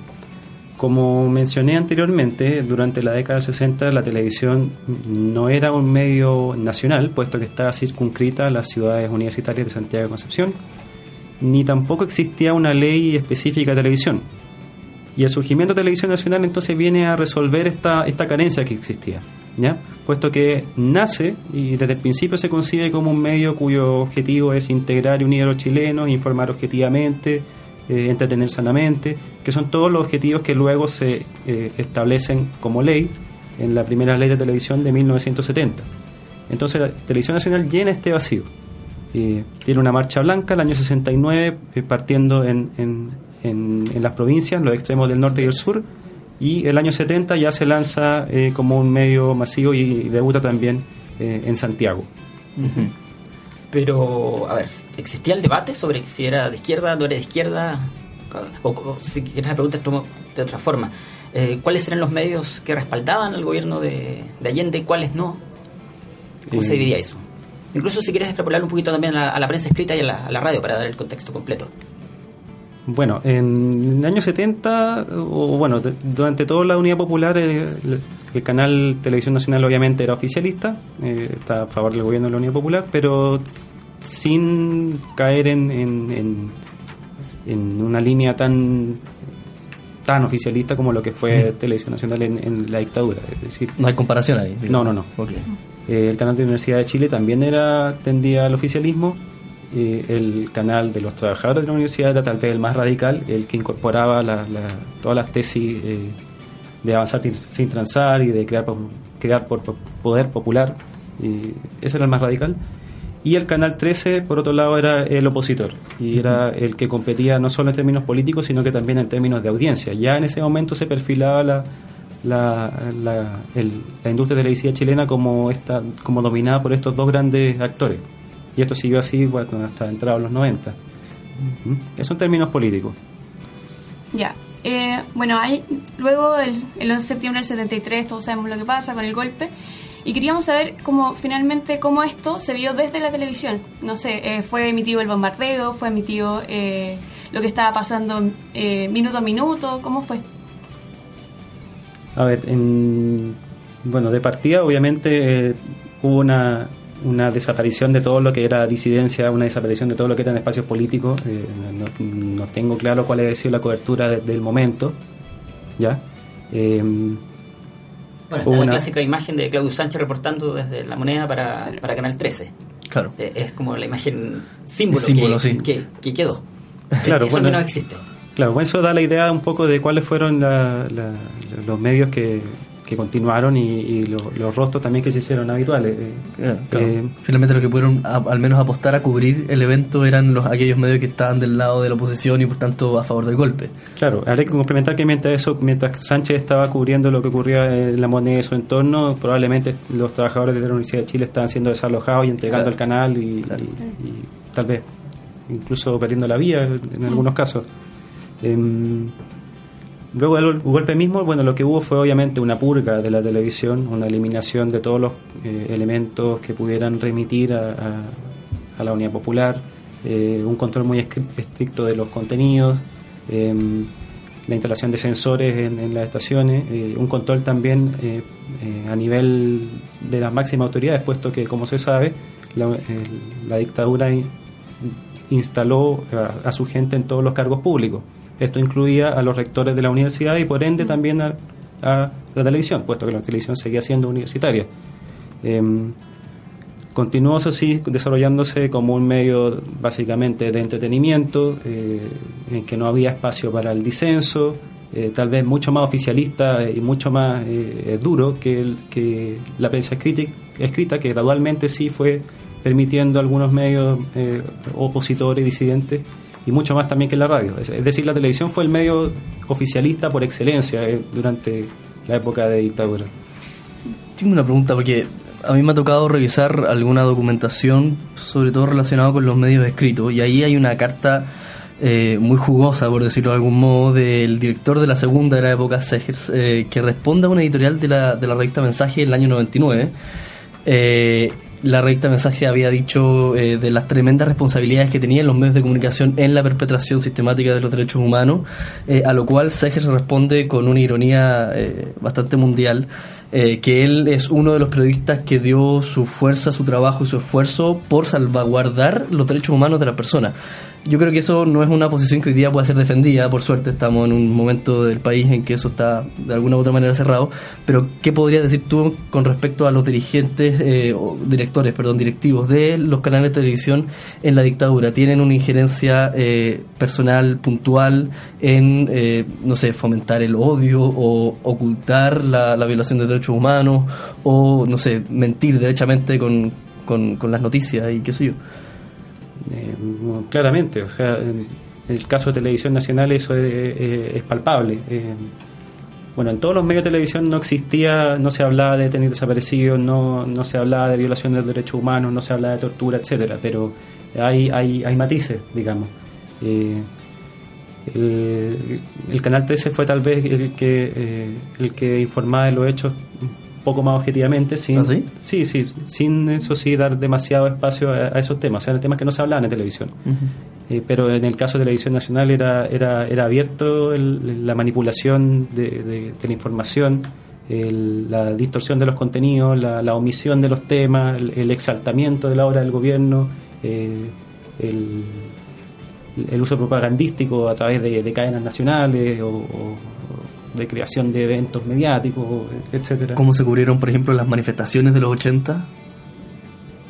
como mencioné anteriormente, durante la década del 60 la televisión no era un medio nacional, puesto que estaba circunscrita a las ciudades universitarias de Santiago y Concepción, ni tampoco existía una ley específica de televisión. Y el surgimiento de Televisión Nacional entonces viene a resolver esta, esta carencia que existía, ¿ya? puesto que nace y desde el principio se concibe como un medio cuyo objetivo es integrar y unir a los chilenos, informar objetivamente, eh, entretener sanamente, que son todos los objetivos que luego se eh, establecen como ley en la primera ley de televisión de 1970. Entonces la Televisión Nacional llena este vacío. Eh, tiene una marcha blanca el año 69 partiendo en en, las provincias, los extremos del norte y el sur, y el año 70 ya se lanza eh, como un medio masivo y, debuta también eh, en Santiago. Pero, a ver, ¿existía el debate sobre si era de izquierda, no era de izquierda? O, si quieres la pregunta de otra forma, eh, ¿cuáles eran los medios que respaldaban al gobierno de, Allende y cuáles no? ¿Cómo se dividía eso? Incluso si quieres extrapolar un poquito también a la, prensa escrita y a la, a la radio para dar el contexto completo. Bueno, en el año 70, o bueno, durante toda la Unidad Popular, eh, el, canal Televisión Nacional obviamente era oficialista, eh, está a favor del gobierno de la Unidad Popular, pero sin caer en, en, en, una línea tan tan oficialista como lo que fue Televisión Nacional en, la dictadura. Es decir, no hay comparación ahí. No, no, no. Eh, el canal de la Universidad de Chile también era tendía al oficialismo, el canal de los trabajadores de la universidad era tal vez el más radical, el que incorporaba todas las tesis eh, de avanzar sin transar y de crear, crear por, poder popular. Ese era el más radical. Y el canal 13, por otro lado, era el opositor y era el que competía no solo en términos políticos, sino que también en términos de audiencia. Ya en ese momento se perfilaba la, la, la, la industria televisiva chilena como, esta, como dominada por estos dos grandes actores. Y esto siguió así bueno, hasta entrados los 90. Eso en términos políticos. Ya. Eh, bueno, hay, luego el, el 11 de septiembre del 73 todos sabemos lo que pasa con el golpe y queríamos saber cómo finalmente cómo esto se vio desde la televisión. No sé, eh, fue emitido el bombardeo, fue emitido eh, lo que estaba pasando eh, minuto a minuto? ¿Cómo fue? A ver, en, bueno, de partida obviamente eh, hubo una, una desaparición de todo lo que era disidencia, una desaparición de todo lo que eran espacios políticos. Eh, no, no tengo claro cuál ha sido la cobertura de- del momento, ¿ya? Eh, Bueno, está la una- clásica imagen de Claudio Sánchez reportando desde la moneda para, para Canal 13. Claro. Eh, Es como la imagen símbolo, Símbolo, que, sí. que, que quedó. Claro, Eso bueno. no existe. Claro, eso da la idea un poco de cuáles fueron la- la- los medios que, que continuaron y, y lo- los rostros también que se hicieron habituales. Eh, Claro, claro. eh, Finalmente lo que pudieron a- al menos apostar a cubrir el evento eran los aquellos medios que estaban del lado de la oposición y por tanto a favor del golpe. Claro, habría que complementar que mientras eso, mientras Sánchez estaba cubriendo lo que ocurría en la moneda y su entorno, probablemente los trabajadores de la Universidad de Chile estaban siendo desalojados y entregando Claro. el canal y, y- y tal vez incluso perdiendo la vía en algunos casos. Em, luego del golpe mismo, bueno, lo que hubo fue obviamente una purga de la televisión, una eliminación de todos los eh, elementos que pudieran remitir a, a- la Unidad Popular, eh, un control muy estricto de los contenidos, em, la instalación de sensores en, en las estaciones, eh, un control también a nivel de las máximas autoridades, puesto que, como se sabe, la, dictadura in- instaló a su gente en todos los cargos públicos. Esto incluía a los rectores de la universidad y por ende también a, a la televisión, puesto que la televisión seguía siendo universitaria. Em, continuó, eso sí, desarrollándose como un medio básicamente de entretenimiento, eh, en que no había espacio para el disenso, eh, tal vez mucho más oficialista y mucho más eh, duro que, el- que la prensa escrita, escrita, que gradualmente sí fue permitiendo algunos medios eh, opositores y disidentes, y mucho más también que la radio. Es, decir, la televisión fue el medio oficialista por excelencia eh, durante la época de dictadura. Tengo una pregunta porque a mí me ha tocado revisar alguna documentación, sobre todo relacionado con los medios escritos, y ahí hay una carta eh, muy jugosa, por decirlo de algún modo, del director de la segunda de la época, Segers, eh, que responde a una editorial de la, de la revista Mensaje en el año 99. Eh, la revista Mensaje había dicho eh, de las tremendas responsabilidades que tenían los medios de comunicación en la perpetración sistemática de los derechos humanos, eh, a lo cual Segers responde con una ironía eh, bastante mundial, eh, que él es uno de los periodistas que dio su fuerza, su trabajo y su esfuerzo por salvaguardar los derechos humanos de las personas. Yo creo que eso no es una posición que hoy día pueda ser defendida, por suerte estamos en un momento del país en que eso está de alguna u otra manera cerrado, pero ¿qué podrías decir tú con respecto a los dirigentes, eh, o directores, perdón, directivos de los canales de televisión en la dictadura? ¿Tienen una injerencia eh, personal, puntual, en, eh, no sé, fomentar el odio o ocultar la, la violación de derechos humanos o, no sé, mentir derechamente con, con, las noticias y qué sé yo? Eh, claramente, o sea, en el caso de Televisión Nacional eso es, palpable. Eh, bueno, en todos los medios de televisión no existía, no se hablaba de detenidos desaparecidos, no, no se hablaba de violación de derechos humanos, no se hablaba de tortura, etcétera, pero hay, hay, hay matices, digamos. Eh, el, el canal 13 fue tal vez el que eh, el que informaba de los hechos un poco más objetivamente sin ¿Ah, sí? sí sí sin eso sí dar demasiado espacio a, a esos temas. O sea eran temas que no se hablaban en televisión. Eh, pero en el caso de Televisión Nacional era era era abierto el- la manipulación de, de- de la información el- la distorsión de los contenidos la, la omisión de los temas el, el exaltamiento de la obra del gobierno eh, el el uso propagandístico a través de, de cadenas nacionales o, o de creación de eventos mediáticos, etcétera. ¿Cómo se cubrieron, por ejemplo, las manifestaciones de los 80?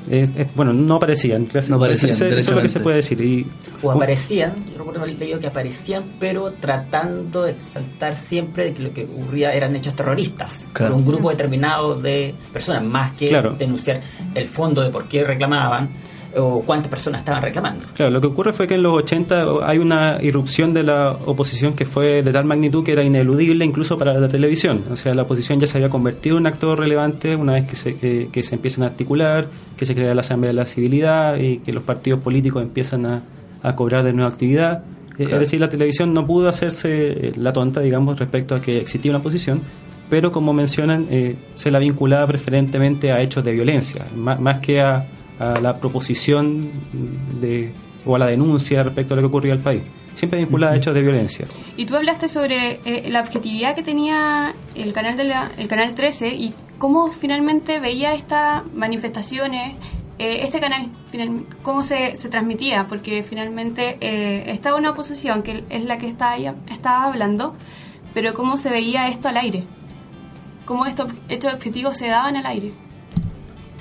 Es- es- bueno, no aparecían. No aparecían, Eso, eso es lo que se puede decir. Y, O aparecían, yo recuerdo haber leído que aparecían, pero tratando de exaltar siempre de que lo que ocurría eran hechos terroristas Claro. por un grupo determinado de personas, más que Claro. denunciar el fondo de por qué reclamaban o cuántas personas estaban reclamando. Claro, lo que ocurre fue que en los 80 hay una irrupción de la oposición que fue de tal magnitud que era ineludible incluso para la televisión. O sea, la oposición ya se había convertido en un actor relevante una vez que se, que, que se empiezan a articular, que se crea la Asamblea de la Civilidad y que los partidos políticos empiezan a, a cobrar de nueva actividad. Eh, Claro. Es decir, la televisión no pudo hacerse eh, la tonta, digamos, respecto a que existía una oposición, pero como mencionan, eh, se la vinculaba preferentemente a hechos de violencia, más, más que a, a la proposición de, o a la denuncia respecto a lo que ocurría al país. siempre vinculada a hechos de violencia. Y tú hablaste sobre eh, la objetividad que tenía el canal de la, el canal 13 y cómo finalmente veía estas manifestaciones, eh, este canal, final, cómo se, se transmitía, porque finalmente eh, estaba una oposición que es la que está ahí, estaba hablando, pero cómo se veía esto al aire, cómo estos, estos objetivos se daban al aire.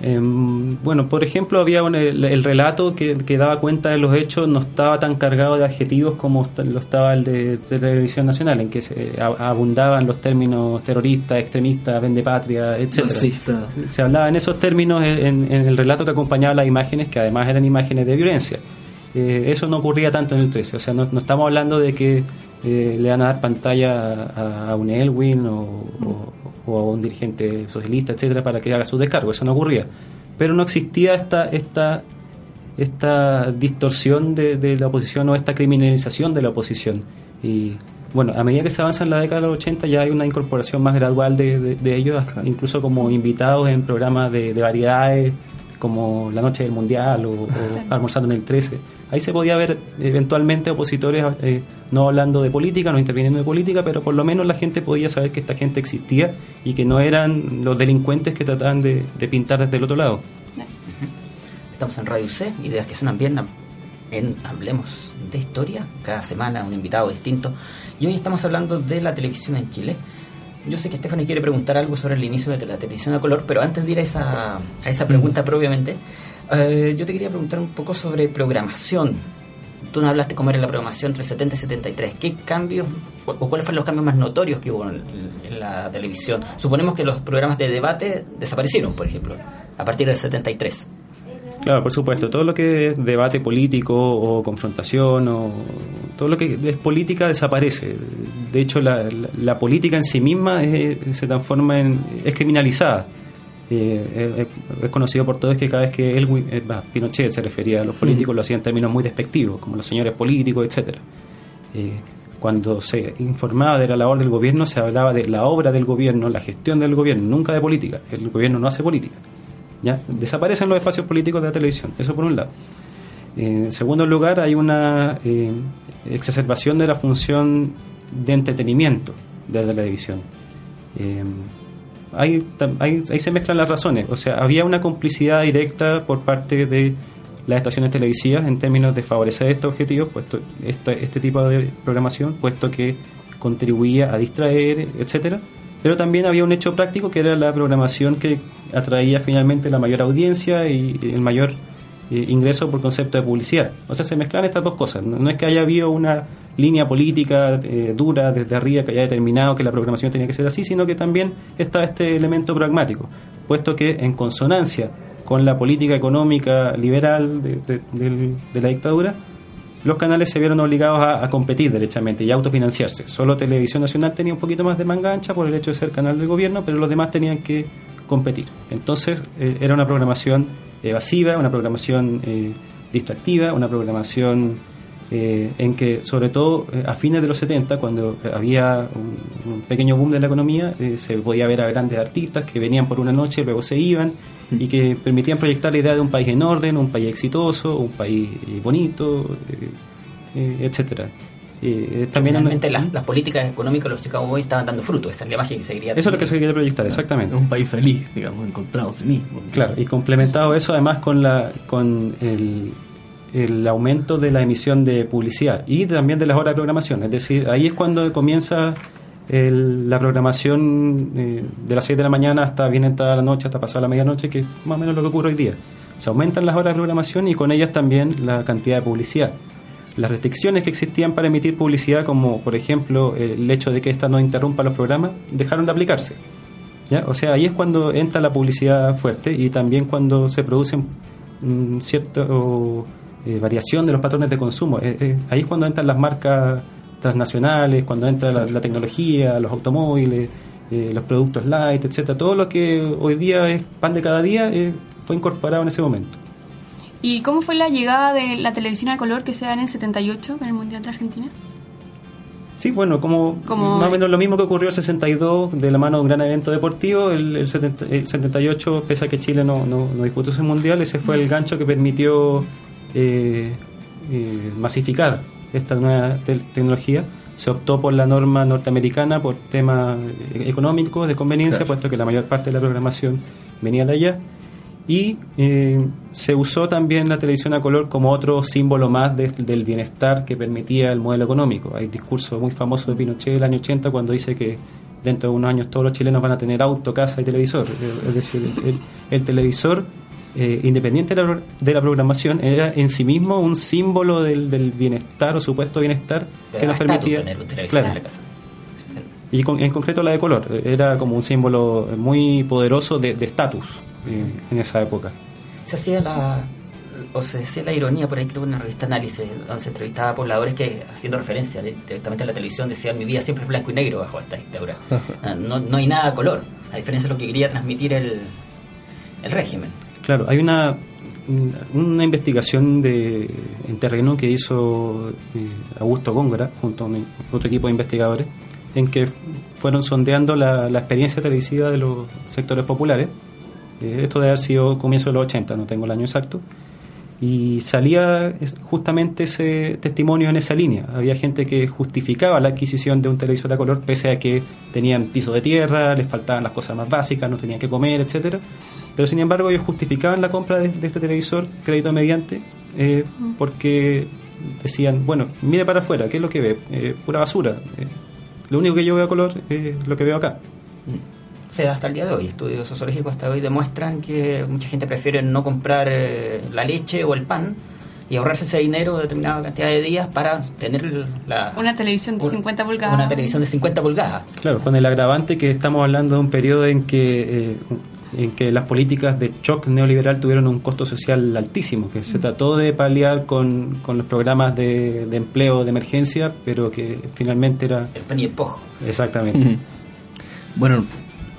Em, bueno, por ejemplo, había un- el, el relato que, que daba cuenta de los hechos, no estaba tan cargado de adjetivos como lo estaba el de, de televisión nacional, en que se a- abundaban los términos terroristas, extremistas, vendepatria, etcétera. Marxista. Se, se hablaba en esos términos en, en el relato que acompañaba las imágenes, que además eran imágenes de violencia. Eh, eso no ocurría tanto en el 13, o sea, no, no estamos hablando de que eh, le van a dar pantalla a, a un Elwin o, o- o a un dirigente socialista, etcétera, para que haga su descargo, eso no ocurría. Pero no existía esta, esta, esta distorsión de, de la oposición o esta criminalización de la oposición. Y bueno, a medida que se avanza en la década de los 80 ya hay una incorporación más gradual de, de- de ellos, incluso como invitados en programas de, de variedades como La Noche del Mundial o, o Almorzando en el 13. Ahí se podía ver eventualmente opositores eh, no hablando de política, no interviniendo de política, pero por lo menos la gente podía saber que esta gente existía y que no eran los delincuentes que trataban de, de pintar desde el otro lado. Estamos en Radio C, ideas que suenan bien en Hablemos de Historia, cada semana un invitado distinto. Y hoy estamos hablando de la televisión en Chile. Yo sé que Stephanie quiere preguntar algo sobre el inicio de la televisión a color, pero antes de ir a esa, a esa pregunta propiamente, eh, yo te quería preguntar un poco sobre programación. Tú nos hablaste cómo era la programación entre 70 y 73. ¿Qué cambios o o cuáles fueron los cambios más notorios que hubo en, en la televisión? Suponemos que los programas de debate desaparecieron, por ejemplo, a partir del 73. Claro, por supuesto, todo lo que es debate político o confrontación o todo lo que es política desaparece. De hecho, la, la- la política en sí misma es- se transforma en es criminalizada. Eh, es, es conocido por todos que cada vez que Elwin, eh, bah, Pinochet se refería a los políticos lo hacía en términos muy despectivos, como los señores políticos, etcétera. Eh, cuando se informaba de la labor del gobierno se hablaba de la obra del gobierno, la gestión del gobierno, nunca de política. El gobierno no hace política. ¿Ya? Desaparecen los espacios políticos de la televisión, eso por un lado. En segundo lugar, hay una eh, exacerbación de la función de entretenimiento de la televisión. Eh, ahí, ahí, se mezclan las razones. O sea, había una complicidad directa por parte de las estaciones televisivas en términos de favorecer estos objetivos, puesto esta- este tipo de programación, puesto que contribuía a distraer, etcétera. Pero también había un hecho práctico que era la programación que atraía finalmente la mayor audiencia y el mayor eh, ingreso por concepto de publicidad. O sea, se mezclan estas dos cosas. No, es que haya habido una línea política eh, dura desde arriba que haya determinado que la programación tenía que ser así, sino que también está este elemento pragmático, puesto que en consonancia con la política económica liberal de la dictadura, los canales se vieron obligados a, competir derechamente y a autofinanciarse. Solo Televisión Nacional tenía un poquito más de manga ancha por el hecho de ser canal del gobierno, pero los demás tenían que competir. Entonces eh, era una programación evasiva, una programación eh, distractiva, una programación eh, en que, sobre todo eh, a fines de los 70, cuando había un, un pequeño boom de la economía, eh, se podía ver a grandes artistas que venían por una noche, luego se iban y que permitían proyectar la idea de un país en orden, un país exitoso, un país eh, bonito, eh, eh, etcétera. Eh, también Finalmente las, las políticas económicas de los Chicago Boys estaban dando fruto, esa es la imagen que se quería Eso es lo que se quería proyectar, exactamente. Un país feliz, digamos, encontrado en sí mismo. Claro, y complementado eso además con la con el, el aumento de la emisión de publicidad y también de las horas de programación. Es decir, ahí es cuando comienza el- la programación eh, de las 6 de la mañana hasta bien entrada la noche, hasta pasada la medianoche, que es más o menos lo que ocurre hoy día. Se aumentan las horas de programación y con ellas también la cantidad de publicidad. Las restricciones que existían para emitir publicidad, como por ejemplo el hecho de que ésta no interrumpa los programas, dejaron de aplicarse. O sea, ahí es cuando entra la publicidad fuerte y también cuando se producen mm, cierta o, eh, variación de los patrones de consumo. Eh, eh, ahí es cuando entran las marcas transnacionales, cuando entra la, la tecnología, los automóviles, eh, los productos light, etcétera. Todo lo que hoy día es pan de cada día fue incorporado en ese momento. ¿Y cómo fue la llegada de la televisión a color que se da en el 78 con el Mundial de Argentina? Sí, bueno, como, Como- más o menos lo mismo que ocurrió el 62 de la mano de un gran evento deportivo, el, el, 70 el 78, pese a que Chile no, no, no disputó ese mundial, ese fue el gancho que permitió eh, eh, masificar esta nueva te- tecnología, se optó por la norma norteamericana por temas económicos, de conveniencia, Claro. puesto que la mayor parte de la programación venía de allá. Y eh, se usó también la televisión a color como otro símbolo más de- del bienestar que permitía el modelo económico. Hay discurso muy famoso de Pinochet del año 80 cuando dice que dentro de unos años todos los chilenos van a tener auto, casa y televisor. Es decir, el, el- el televisor, eh, independiente de la, de la programación, era en sí mismo un símbolo del, del bienestar o supuesto bienestar que nos permitía... tener un televisor Claro. en la casa. Y con- en concreto la de color, era como un símbolo muy poderoso de de estatus eh, en esa época. se hacía la o se decía la ironía por ahí creo en una revista análisis donde se entrevistaba a pobladores que haciendo referencia de- directamente a la televisión decían mi vida siempre es blanco y negro bajo esta dictadura *laughs* Ah, no, no hay nada a color a diferencia de lo que quería transmitir el, el régimen Claro, hay una, una investigación de, en terreno que hizo eh, Augusto Góngora junto a un, otro equipo de investigadores en que fueron sondeando la, la experiencia televisiva de los sectores populares. Eh, esto debe haber sido comienzo de los 80, no tengo el año exacto. Y salía justamente ese testimonio en esa línea. Había gente que justificaba la adquisición de un televisor a color pese a que tenían piso de tierra, les faltaban las cosas más básicas, no tenían que comer, etcétera. Pero sin embargo ellos justificaban la compra de, de este televisor crédito mediante eh, porque decían, bueno, mire para afuera, ¿qué es lo que ve? Eh, pura basura. Eh, lo único que yo veo a color es lo que veo acá. o sea hasta el día de hoy estudios sociológicos hasta hoy demuestran que mucha gente prefiere no comprar la leche o el pan y ahorrarse ese dinero de determinada cantidad de días para tener la, Una televisión de un- 50 pulgadas. una televisión de 50 pulgadas Claro, con el agravante que estamos hablando de un periodo en que, eh, en que las políticas de shock neoliberal tuvieron un costo social altísimo, que se trató de paliar con, con los programas de, de empleo de emergencia, pero que finalmente era... el pan y el pojo Exactamente. Bueno,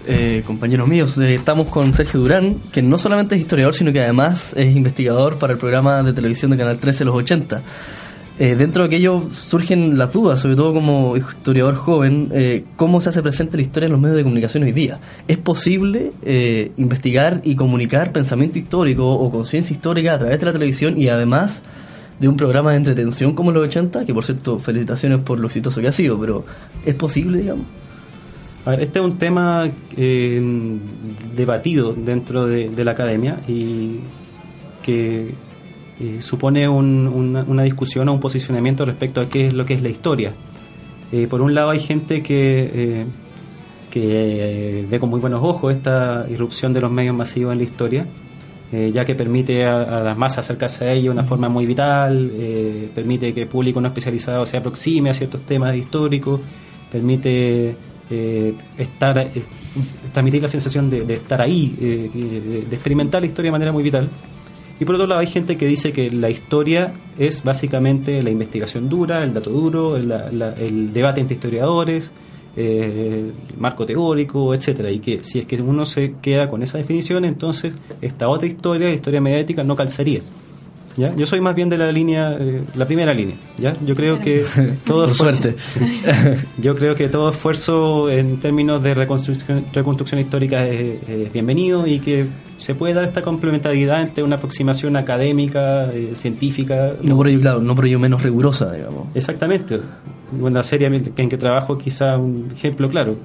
eh, compañeros míos, eh, estamos con Sergio Durán, que no solamente es historiador, sino que además es investigador para el programa de televisión de Canal 13 Los 80. Eh, dentro de aquello surgen las dudas, sobre todo como historiador joven, eh, cómo se hace presente la historia en los medios de comunicación hoy día. ¿Es posible eh, investigar y comunicar pensamiento histórico o conciencia histórica a través de la televisión y además de un programa de entretención como los 80? Que por cierto, felicitaciones por lo exitoso que ha sido, pero ¿es posible, digamos? A ver, este es un tema eh, debatido dentro de, de la academia y que eh, supone un- una, discusión o un posicionamiento respecto a qué es lo que es la historia. Eh, por un lado hay gente que, eh, ve con muy buenos ojos esta irrupción de los medios masivos en la historia, ya que permite a, a las masas acercarse a ello de una forma muy vital, permite que el público no especializado se aproxime a ciertos temas históricos, permite eh, estar eh, transmitir la sensación de, estar ahí, de experimentar la historia de manera muy vital. Y por otro lado hay gente que dice que la historia es básicamente la investigación dura, el dato duro, el, la- el debate entre historiadores, eh, el marco teórico, etcétera, y que si es que uno se queda con esa definición, entonces esta otra historia, la historia mediática, no calzaría. ¿Ya? Yo soy más bien de la línea, eh, la primera línea. ¿ya? Yo creo que *laughs* todo Por suerte. *laughs* Sí. Yo creo que todo esfuerzo en términos de reconstrucción, reconstrucción histórica es, es bienvenido y que se puede dar esta complementariedad entre una aproximación académica, eh, científica. No por ello, claro, no por ello menos rigurosa, digamos. Exactamente. Bueno, la serie en que trabajo quizá un ejemplo claro.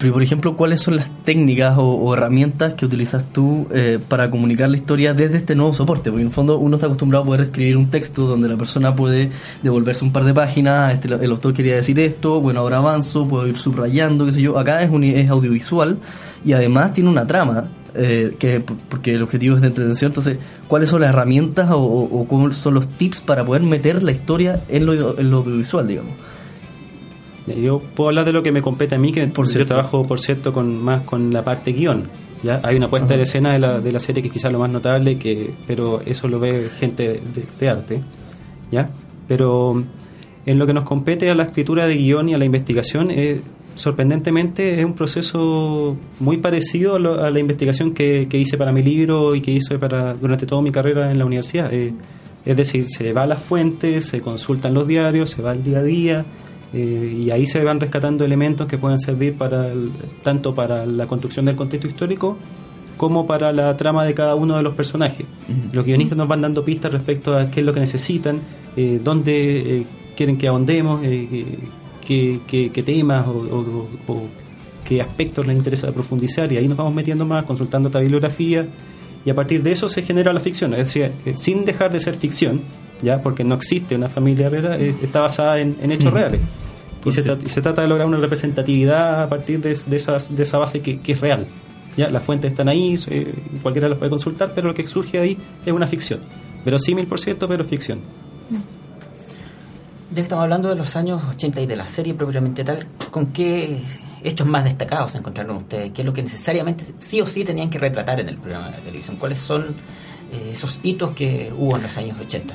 Pero, por ejemplo, ¿cuáles son las técnicas o, herramientas que utilizas tú eh, para comunicar la historia desde este nuevo soporte? Porque en el fondo uno está acostumbrado a poder escribir un texto donde la persona puede devolverse un par de páginas, este, el autor quería decir esto, bueno, ahora avanzo, puedo ir subrayando, qué sé yo. Acá es, un, es audiovisual y además tiene una trama. eh, que porque el objetivo es de entretención entonces cuáles son las herramientas o, o, o cómo son los tips para poder meter la historia en lo, en lo audiovisual digamos Yo puedo hablar de lo que me compete a mí, que Por yo cierto. trabajo, por cierto, con más con la parte guion. ¿ya? Hay una puesta de escena de la, de la serie que es quizás lo más notable, que pero eso lo ve gente de, de arte. ¿ya? Pero en lo que nos compete a la escritura de guion y a la investigación, eh, sorprendentemente es un proceso muy parecido a, lo- a la investigación que, que hice para mi libro y que hice para, durante toda mi carrera en la universidad. Eh, es decir, se va a las fuentes, se consultan los diarios, se va al día a día, eh, y ahí se van rescatando elementos que pueden servir para el- tanto para la construcción del contexto histórico como para la trama de cada uno de los personajes. Los guionistas nos van dando pistas respecto a qué es lo que necesitan, eh, dónde eh, quieren que ahondemos, eh, qué, qué- qué temas o, o- o qué aspectos les interesa profundizar y ahí nos vamos metiendo más, consultando otra bibliografía y a partir de eso se genera la ficción, es decir, sin dejar de ser ficción, ya porque no existe una familia real, eh, está basada en, en hechos Ujú. reales. Y se, cierto. tra- se trata de lograr una representatividad a partir de, de, esas, de esa base que, que es real. Ya, las fuentes están ahí, eh, cualquiera las puede consultar, pero lo que surge ahí es una ficción. Verosímil, por cierto, pero ficción. Ya que estamos hablando de los años 80 y de la serie propiamente tal, ¿con qué hechos más destacados se encontraron ustedes? ¿Qué es lo que necesariamente sí o sí tenían que retratar en el programa de televisión? ¿Cuáles son eh, esos hitos que hubo en los años 80?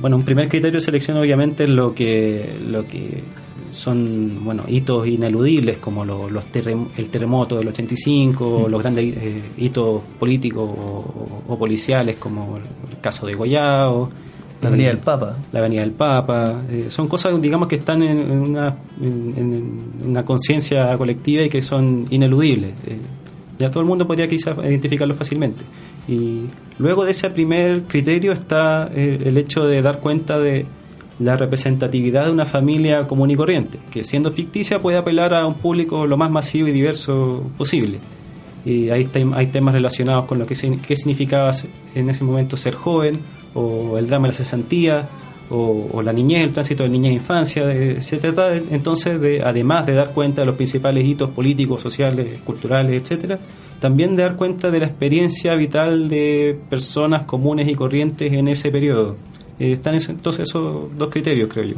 Bueno, un primer criterio de selección obviamente es lo que, lo que son bueno hitos ineludibles como lo- los terrem- el terremoto del 85, o los grandes eh, hitos políticos o, o policiales como el caso de Goyao, La Avenida del Papa. la Avenida del Papa, eh, son cosas digamos que están en, en una, en, en una conciencia colectiva y que son ineludibles. eh, ya todo el mundo podría quizás identificarlo fácilmente. Y luego de ese primer criterio está eh, el hecho de dar cuenta de la representatividad de una familia común y corriente, que siendo ficticia puede apelar a un público lo más masivo y diverso posible. Y hay, tem- hay temas relacionados con lo que qué significaba en ese momento ser joven, o el drama de la cesantía, o, la niñez, el tránsito de niñez e infancia. se trata de- entonces de, además de dar cuenta de los principales hitos políticos, sociales, culturales, etcétera, también de dar cuenta de la experiencia vital de personas comunes y corrientes en ese periodo. Eh, están entonces esos dos criterios, creo yo.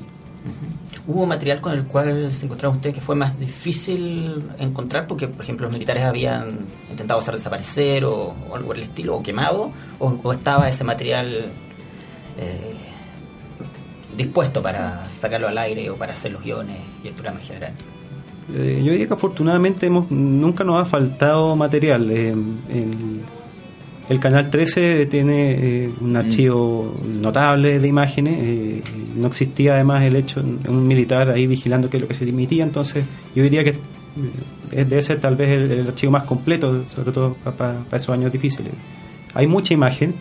¿Hubo material con el cual se encontraron ustedes que fue más difícil encontrar? Porque, por ejemplo, los militares habían intentado hacer desaparecer o, algo por estilo, o quemado, o, o estaba ese material eh, dispuesto para sacarlo al aire o para hacer los guiones y el programa en general. Eh, yo diría que afortunadamente hemos, nunca nos ha faltado material. Eh, el, el canal 13 tiene eh, un archivo notable de imágenes. eh, no existía además el hecho de un militar ahí vigilando qué es lo que se emitía. Entonces, yo diría que debe ser tal vez el, el archivo más completo, sobre todo para esos años difíciles. Hay mucha imagen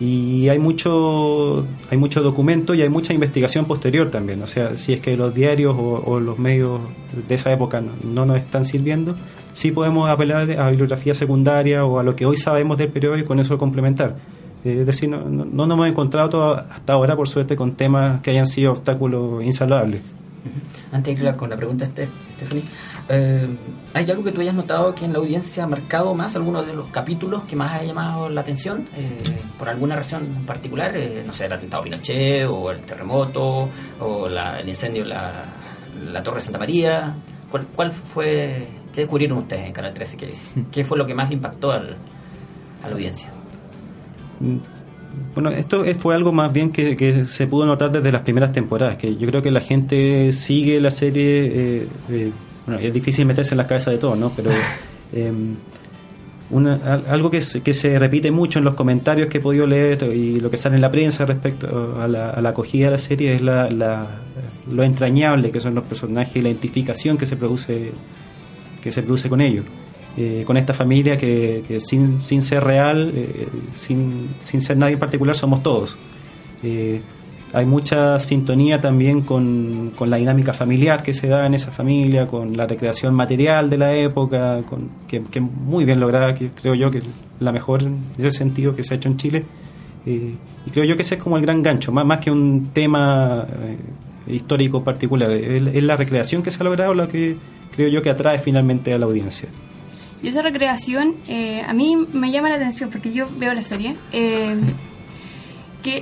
y hay mucho hay mucho documento y hay mucha investigación posterior también. O sea si es que los diarios o, los medios de esa época no, no nos están sirviendo sí podemos apelar a bibliografía secundaria o a lo que hoy sabemos del periodo y con eso complementar. Es decir no, no, no nos hemos encontrado todo- hasta ahora por suerte con temas que hayan sido obstáculos insalables Antes de ir con la pregunta, Stephanie, eh, ¿hay algo que tú hayas notado que en la audiencia ha marcado más alguno de los capítulos que más ha llamado la atención? eh, ¿Por alguna razón en particular? Eh, no sé, el atentado Pinochet, o el terremoto, o la- el incendio en la, la Torre de Santa María. ¿Cuál, cuál fue, qué descubrieron ustedes en Canal 13? ¿Qué, *laughs* qué fue lo que más le impactó al- a la audiencia? Bueno, esto es- fue algo más bien que, que se pudo notar desde las primeras temporadas, que yo creo que la gente sigue la serie, eh, eh, bueno, es difícil meterse en la cabeza de todos, ¿no? Pero *laughs* eh, una- algo que se, que se repite mucho en los comentarios que he podido leer y lo que sale en la prensa respecto a la, a la acogida de la serie es la, la- lo entrañable que son los personajes y la identificación que se produce que se produce con ellos. Eh, con esta familia que, que sin, sin ser real, eh, sin, sin ser nadie en particular, somos todos. Eh, hay mucha sintonía también con, con la dinámica familiar que se da en esa familia, con la recreación material de la época, con, que, que muy bien lograda, que creo yo que la mejor en ese sentido que se ha hecho en Chile. Eh, y creo yo que ese es como el gran gancho, más, más que un tema eh, histórico particular, es, la recreación que se ha logrado lo que creo yo que atrae finalmente a la audiencia. Y esa recreación eh, a mí me llama la atención porque yo veo la serie. eh,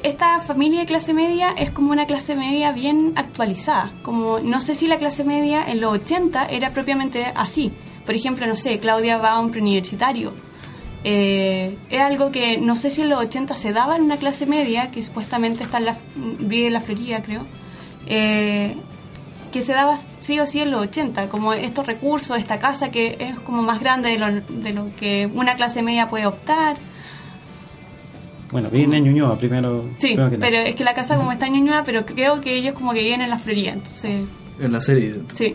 esta familia de clase media es como una clase media bien actualizada. Como no sé si la clase media en los 80 era propiamente así. Por ejemplo, no sé, Claudia va a un preuniversitario. Eh, era algo que no sé si en los 80 se daba en una clase media, que supuestamente está en la, vive en la Florida, creo. Eh, que se daba sí o sí en los 80, como estos recursos, esta casa que es como más grande de lo, de lo que una clase media puede optar. Bueno, viene en Ñuñoa primero. Sí, primero que nada. pero es que la casa como está en Ñuñoa, pero creo que ellos como que viven en la Florida, entonces En la serie. sí,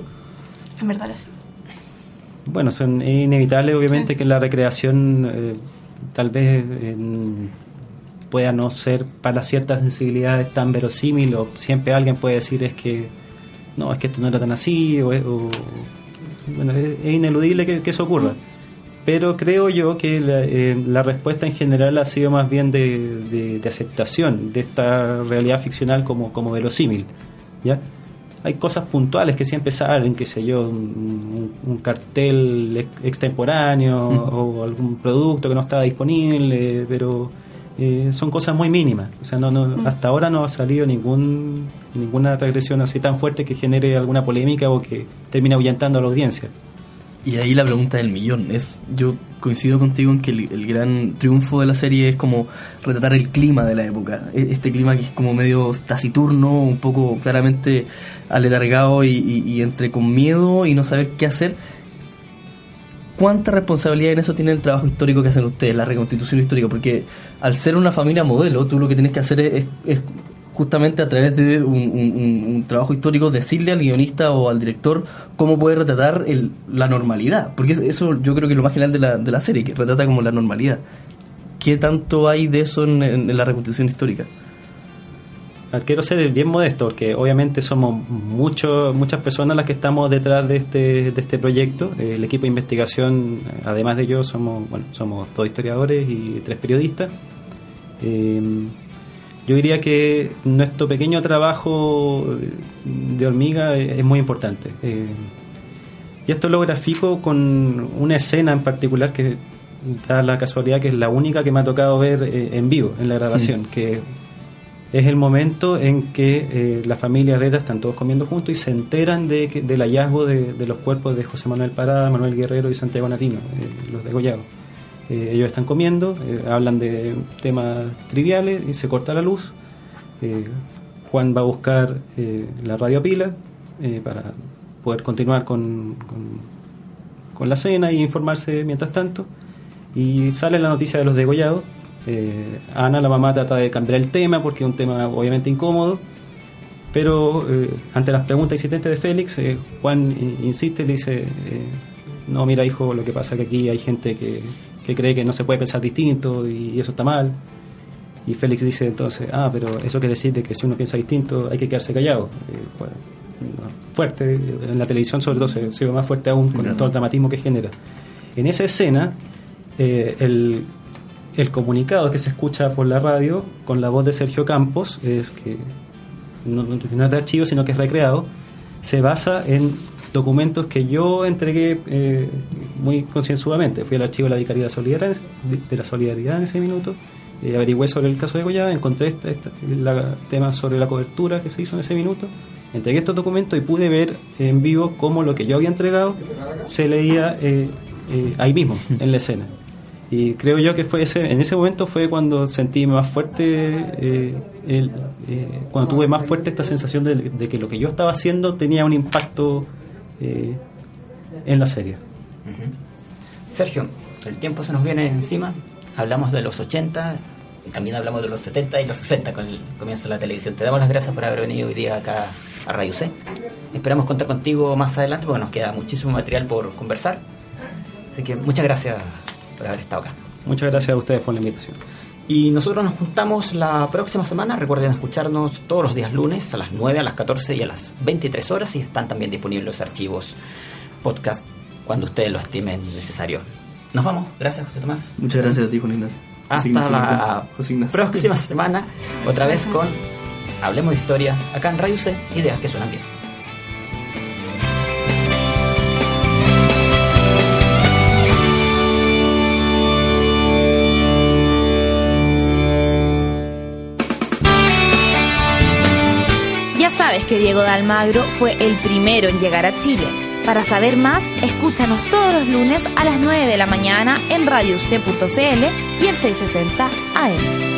en verdad así. Bueno, son, es inevitable obviamente que la recreación eh, tal vez pueda no ser para ciertas sensibilidades tan verosímil o siempre alguien puede decir es que no, es que esto no era tan así o, bueno, es, ineludible que, eso ocurra. Pero creo yo que eh, la, respuesta en general ha sido más bien de, de, aceptación de esta realidad ficcional como, como verosímil. ¿ya? hay cosas puntuales que siempre salen, qué sé yo, un, cartel extemporáneo o algún producto que no estaba disponible, pero eh, son cosas muy mínimas. O sea, no, no, hasta ahora no ha salido ningún, ninguna regresión así tan fuerte que genere alguna polémica o que termine ahuyentando a la audiencia. Y ahí la pregunta del millón es, yo coincido contigo en que el, gran triunfo de la serie es como retratar el clima de la época, e, este clima que es como medio taciturno, un poco claramente aletargado y, entre con miedo y no saber qué hacer. ¿Cuánta responsabilidad en eso tiene el trabajo histórico que hacen ustedes, la reconstitución histórica? Porque al ser una familia modelo, tú lo que tienes que hacer es justamente a través de un, trabajo histórico decirle al guionista o al director cómo puede retratar la normalidad, porque eso yo creo que es lo más general de la, de la serie, que retrata como la normalidad. ¿Qué tanto hay de eso en, la reconstrucción histórica? Ah, quiero ser bien modesto, porque obviamente somos muchos muchas personas las que estamos detrás de este, de este proyecto. El equipo de investigación, además de yo, somos, bueno, somos dos historiadores y tres periodistas. Eh, yo diría que nuestro pequeño trabajo de hormiga es muy importante. Eh, y esto lo grafico con una escena en particular que da la casualidad que es la única que me ha tocado ver eh, en vivo, en la grabación, que es el momento en que eh, la familia Herrera están todos comiendo juntos y se enteran de del hallazgo de, los cuerpos de José Manuel Parada, Manuel Guerrero y Santiago Natino, los degollados. Eh, ellos están comiendo, eh, hablan de temas triviales y se corta la luz. Eh, Juan va a buscar la radio pila para poder continuar con, con, la cena e informarse mientras tanto. Y sale la noticia de los degollados. Ana, la mamá, trata de cambiar el tema porque es un tema obviamente incómodo. Pero ante las preguntas insistentes de Félix, Juan insiste y le dice, no, mira hijo, lo que pasa es que aquí hay gente que que cree que no se puede pensar distinto y, eso está mal. Y Félix dice entonces, ah, pero eso quiere decir de que si uno piensa distinto hay que quedarse callado. Eh, fuerte, en la televisión sobre todo se, ve más fuerte aún con todo el dramatismo que genera. En esa escena, eh, el, el, comunicado que se escucha por la radio con la voz de Sergio Campos, es que no, no es de archivo, sino que es recreado, se basa en documentos que yo entregué eh, muy concienzudamente. Fui al archivo de la Vicaría de la Solidaridad, la en ese minuto, eh, averigüé sobre el caso de Goya, encontré este, tema sobre la cobertura que se hizo en ese minuto, entregué estos documentos y pude ver en vivo cómo lo que yo había entregado se leía eh, ahí mismo, en la escena. Y creo yo que fue ese, en ese momento fue cuando sentí más fuerte, el, cuando tuve más fuerte esta sensación de, que lo que yo estaba haciendo tenía un impacto eh, en la serie. Sergio, el tiempo se nos viene encima. Hablamos de los 80, y también hablamos de los 70 y los 60 con el comienzo de la televisión. Te damos las gracias por haber venido hoy día acá a Radio C. Esperamos contar contigo más adelante porque nos queda muchísimo material por conversar. Así que muchas gracias por haber estado acá. Muchas gracias a ustedes por la invitación. Y nosotros nos juntamos la próxima semana. Recuerden escucharnos todos los días lunes a las 9, a las 14 y a las 23 horas. Y están también disponibles los archivos podcast cuando ustedes lo estimen necesario. Nos vamos. Gracias, José Tomás. Muchas gracias a ti, Juan Ignacio. Hasta la próxima semana, otra vez con Hablemos de Historia, acá en Radio C, ideas que suenan bien. Sabes que Diego de Almagro fue el primero en llegar a Chile. Para saber más, escúchanos todos los lunes a las 9 de la mañana en Radio C.cl y el 660 AM.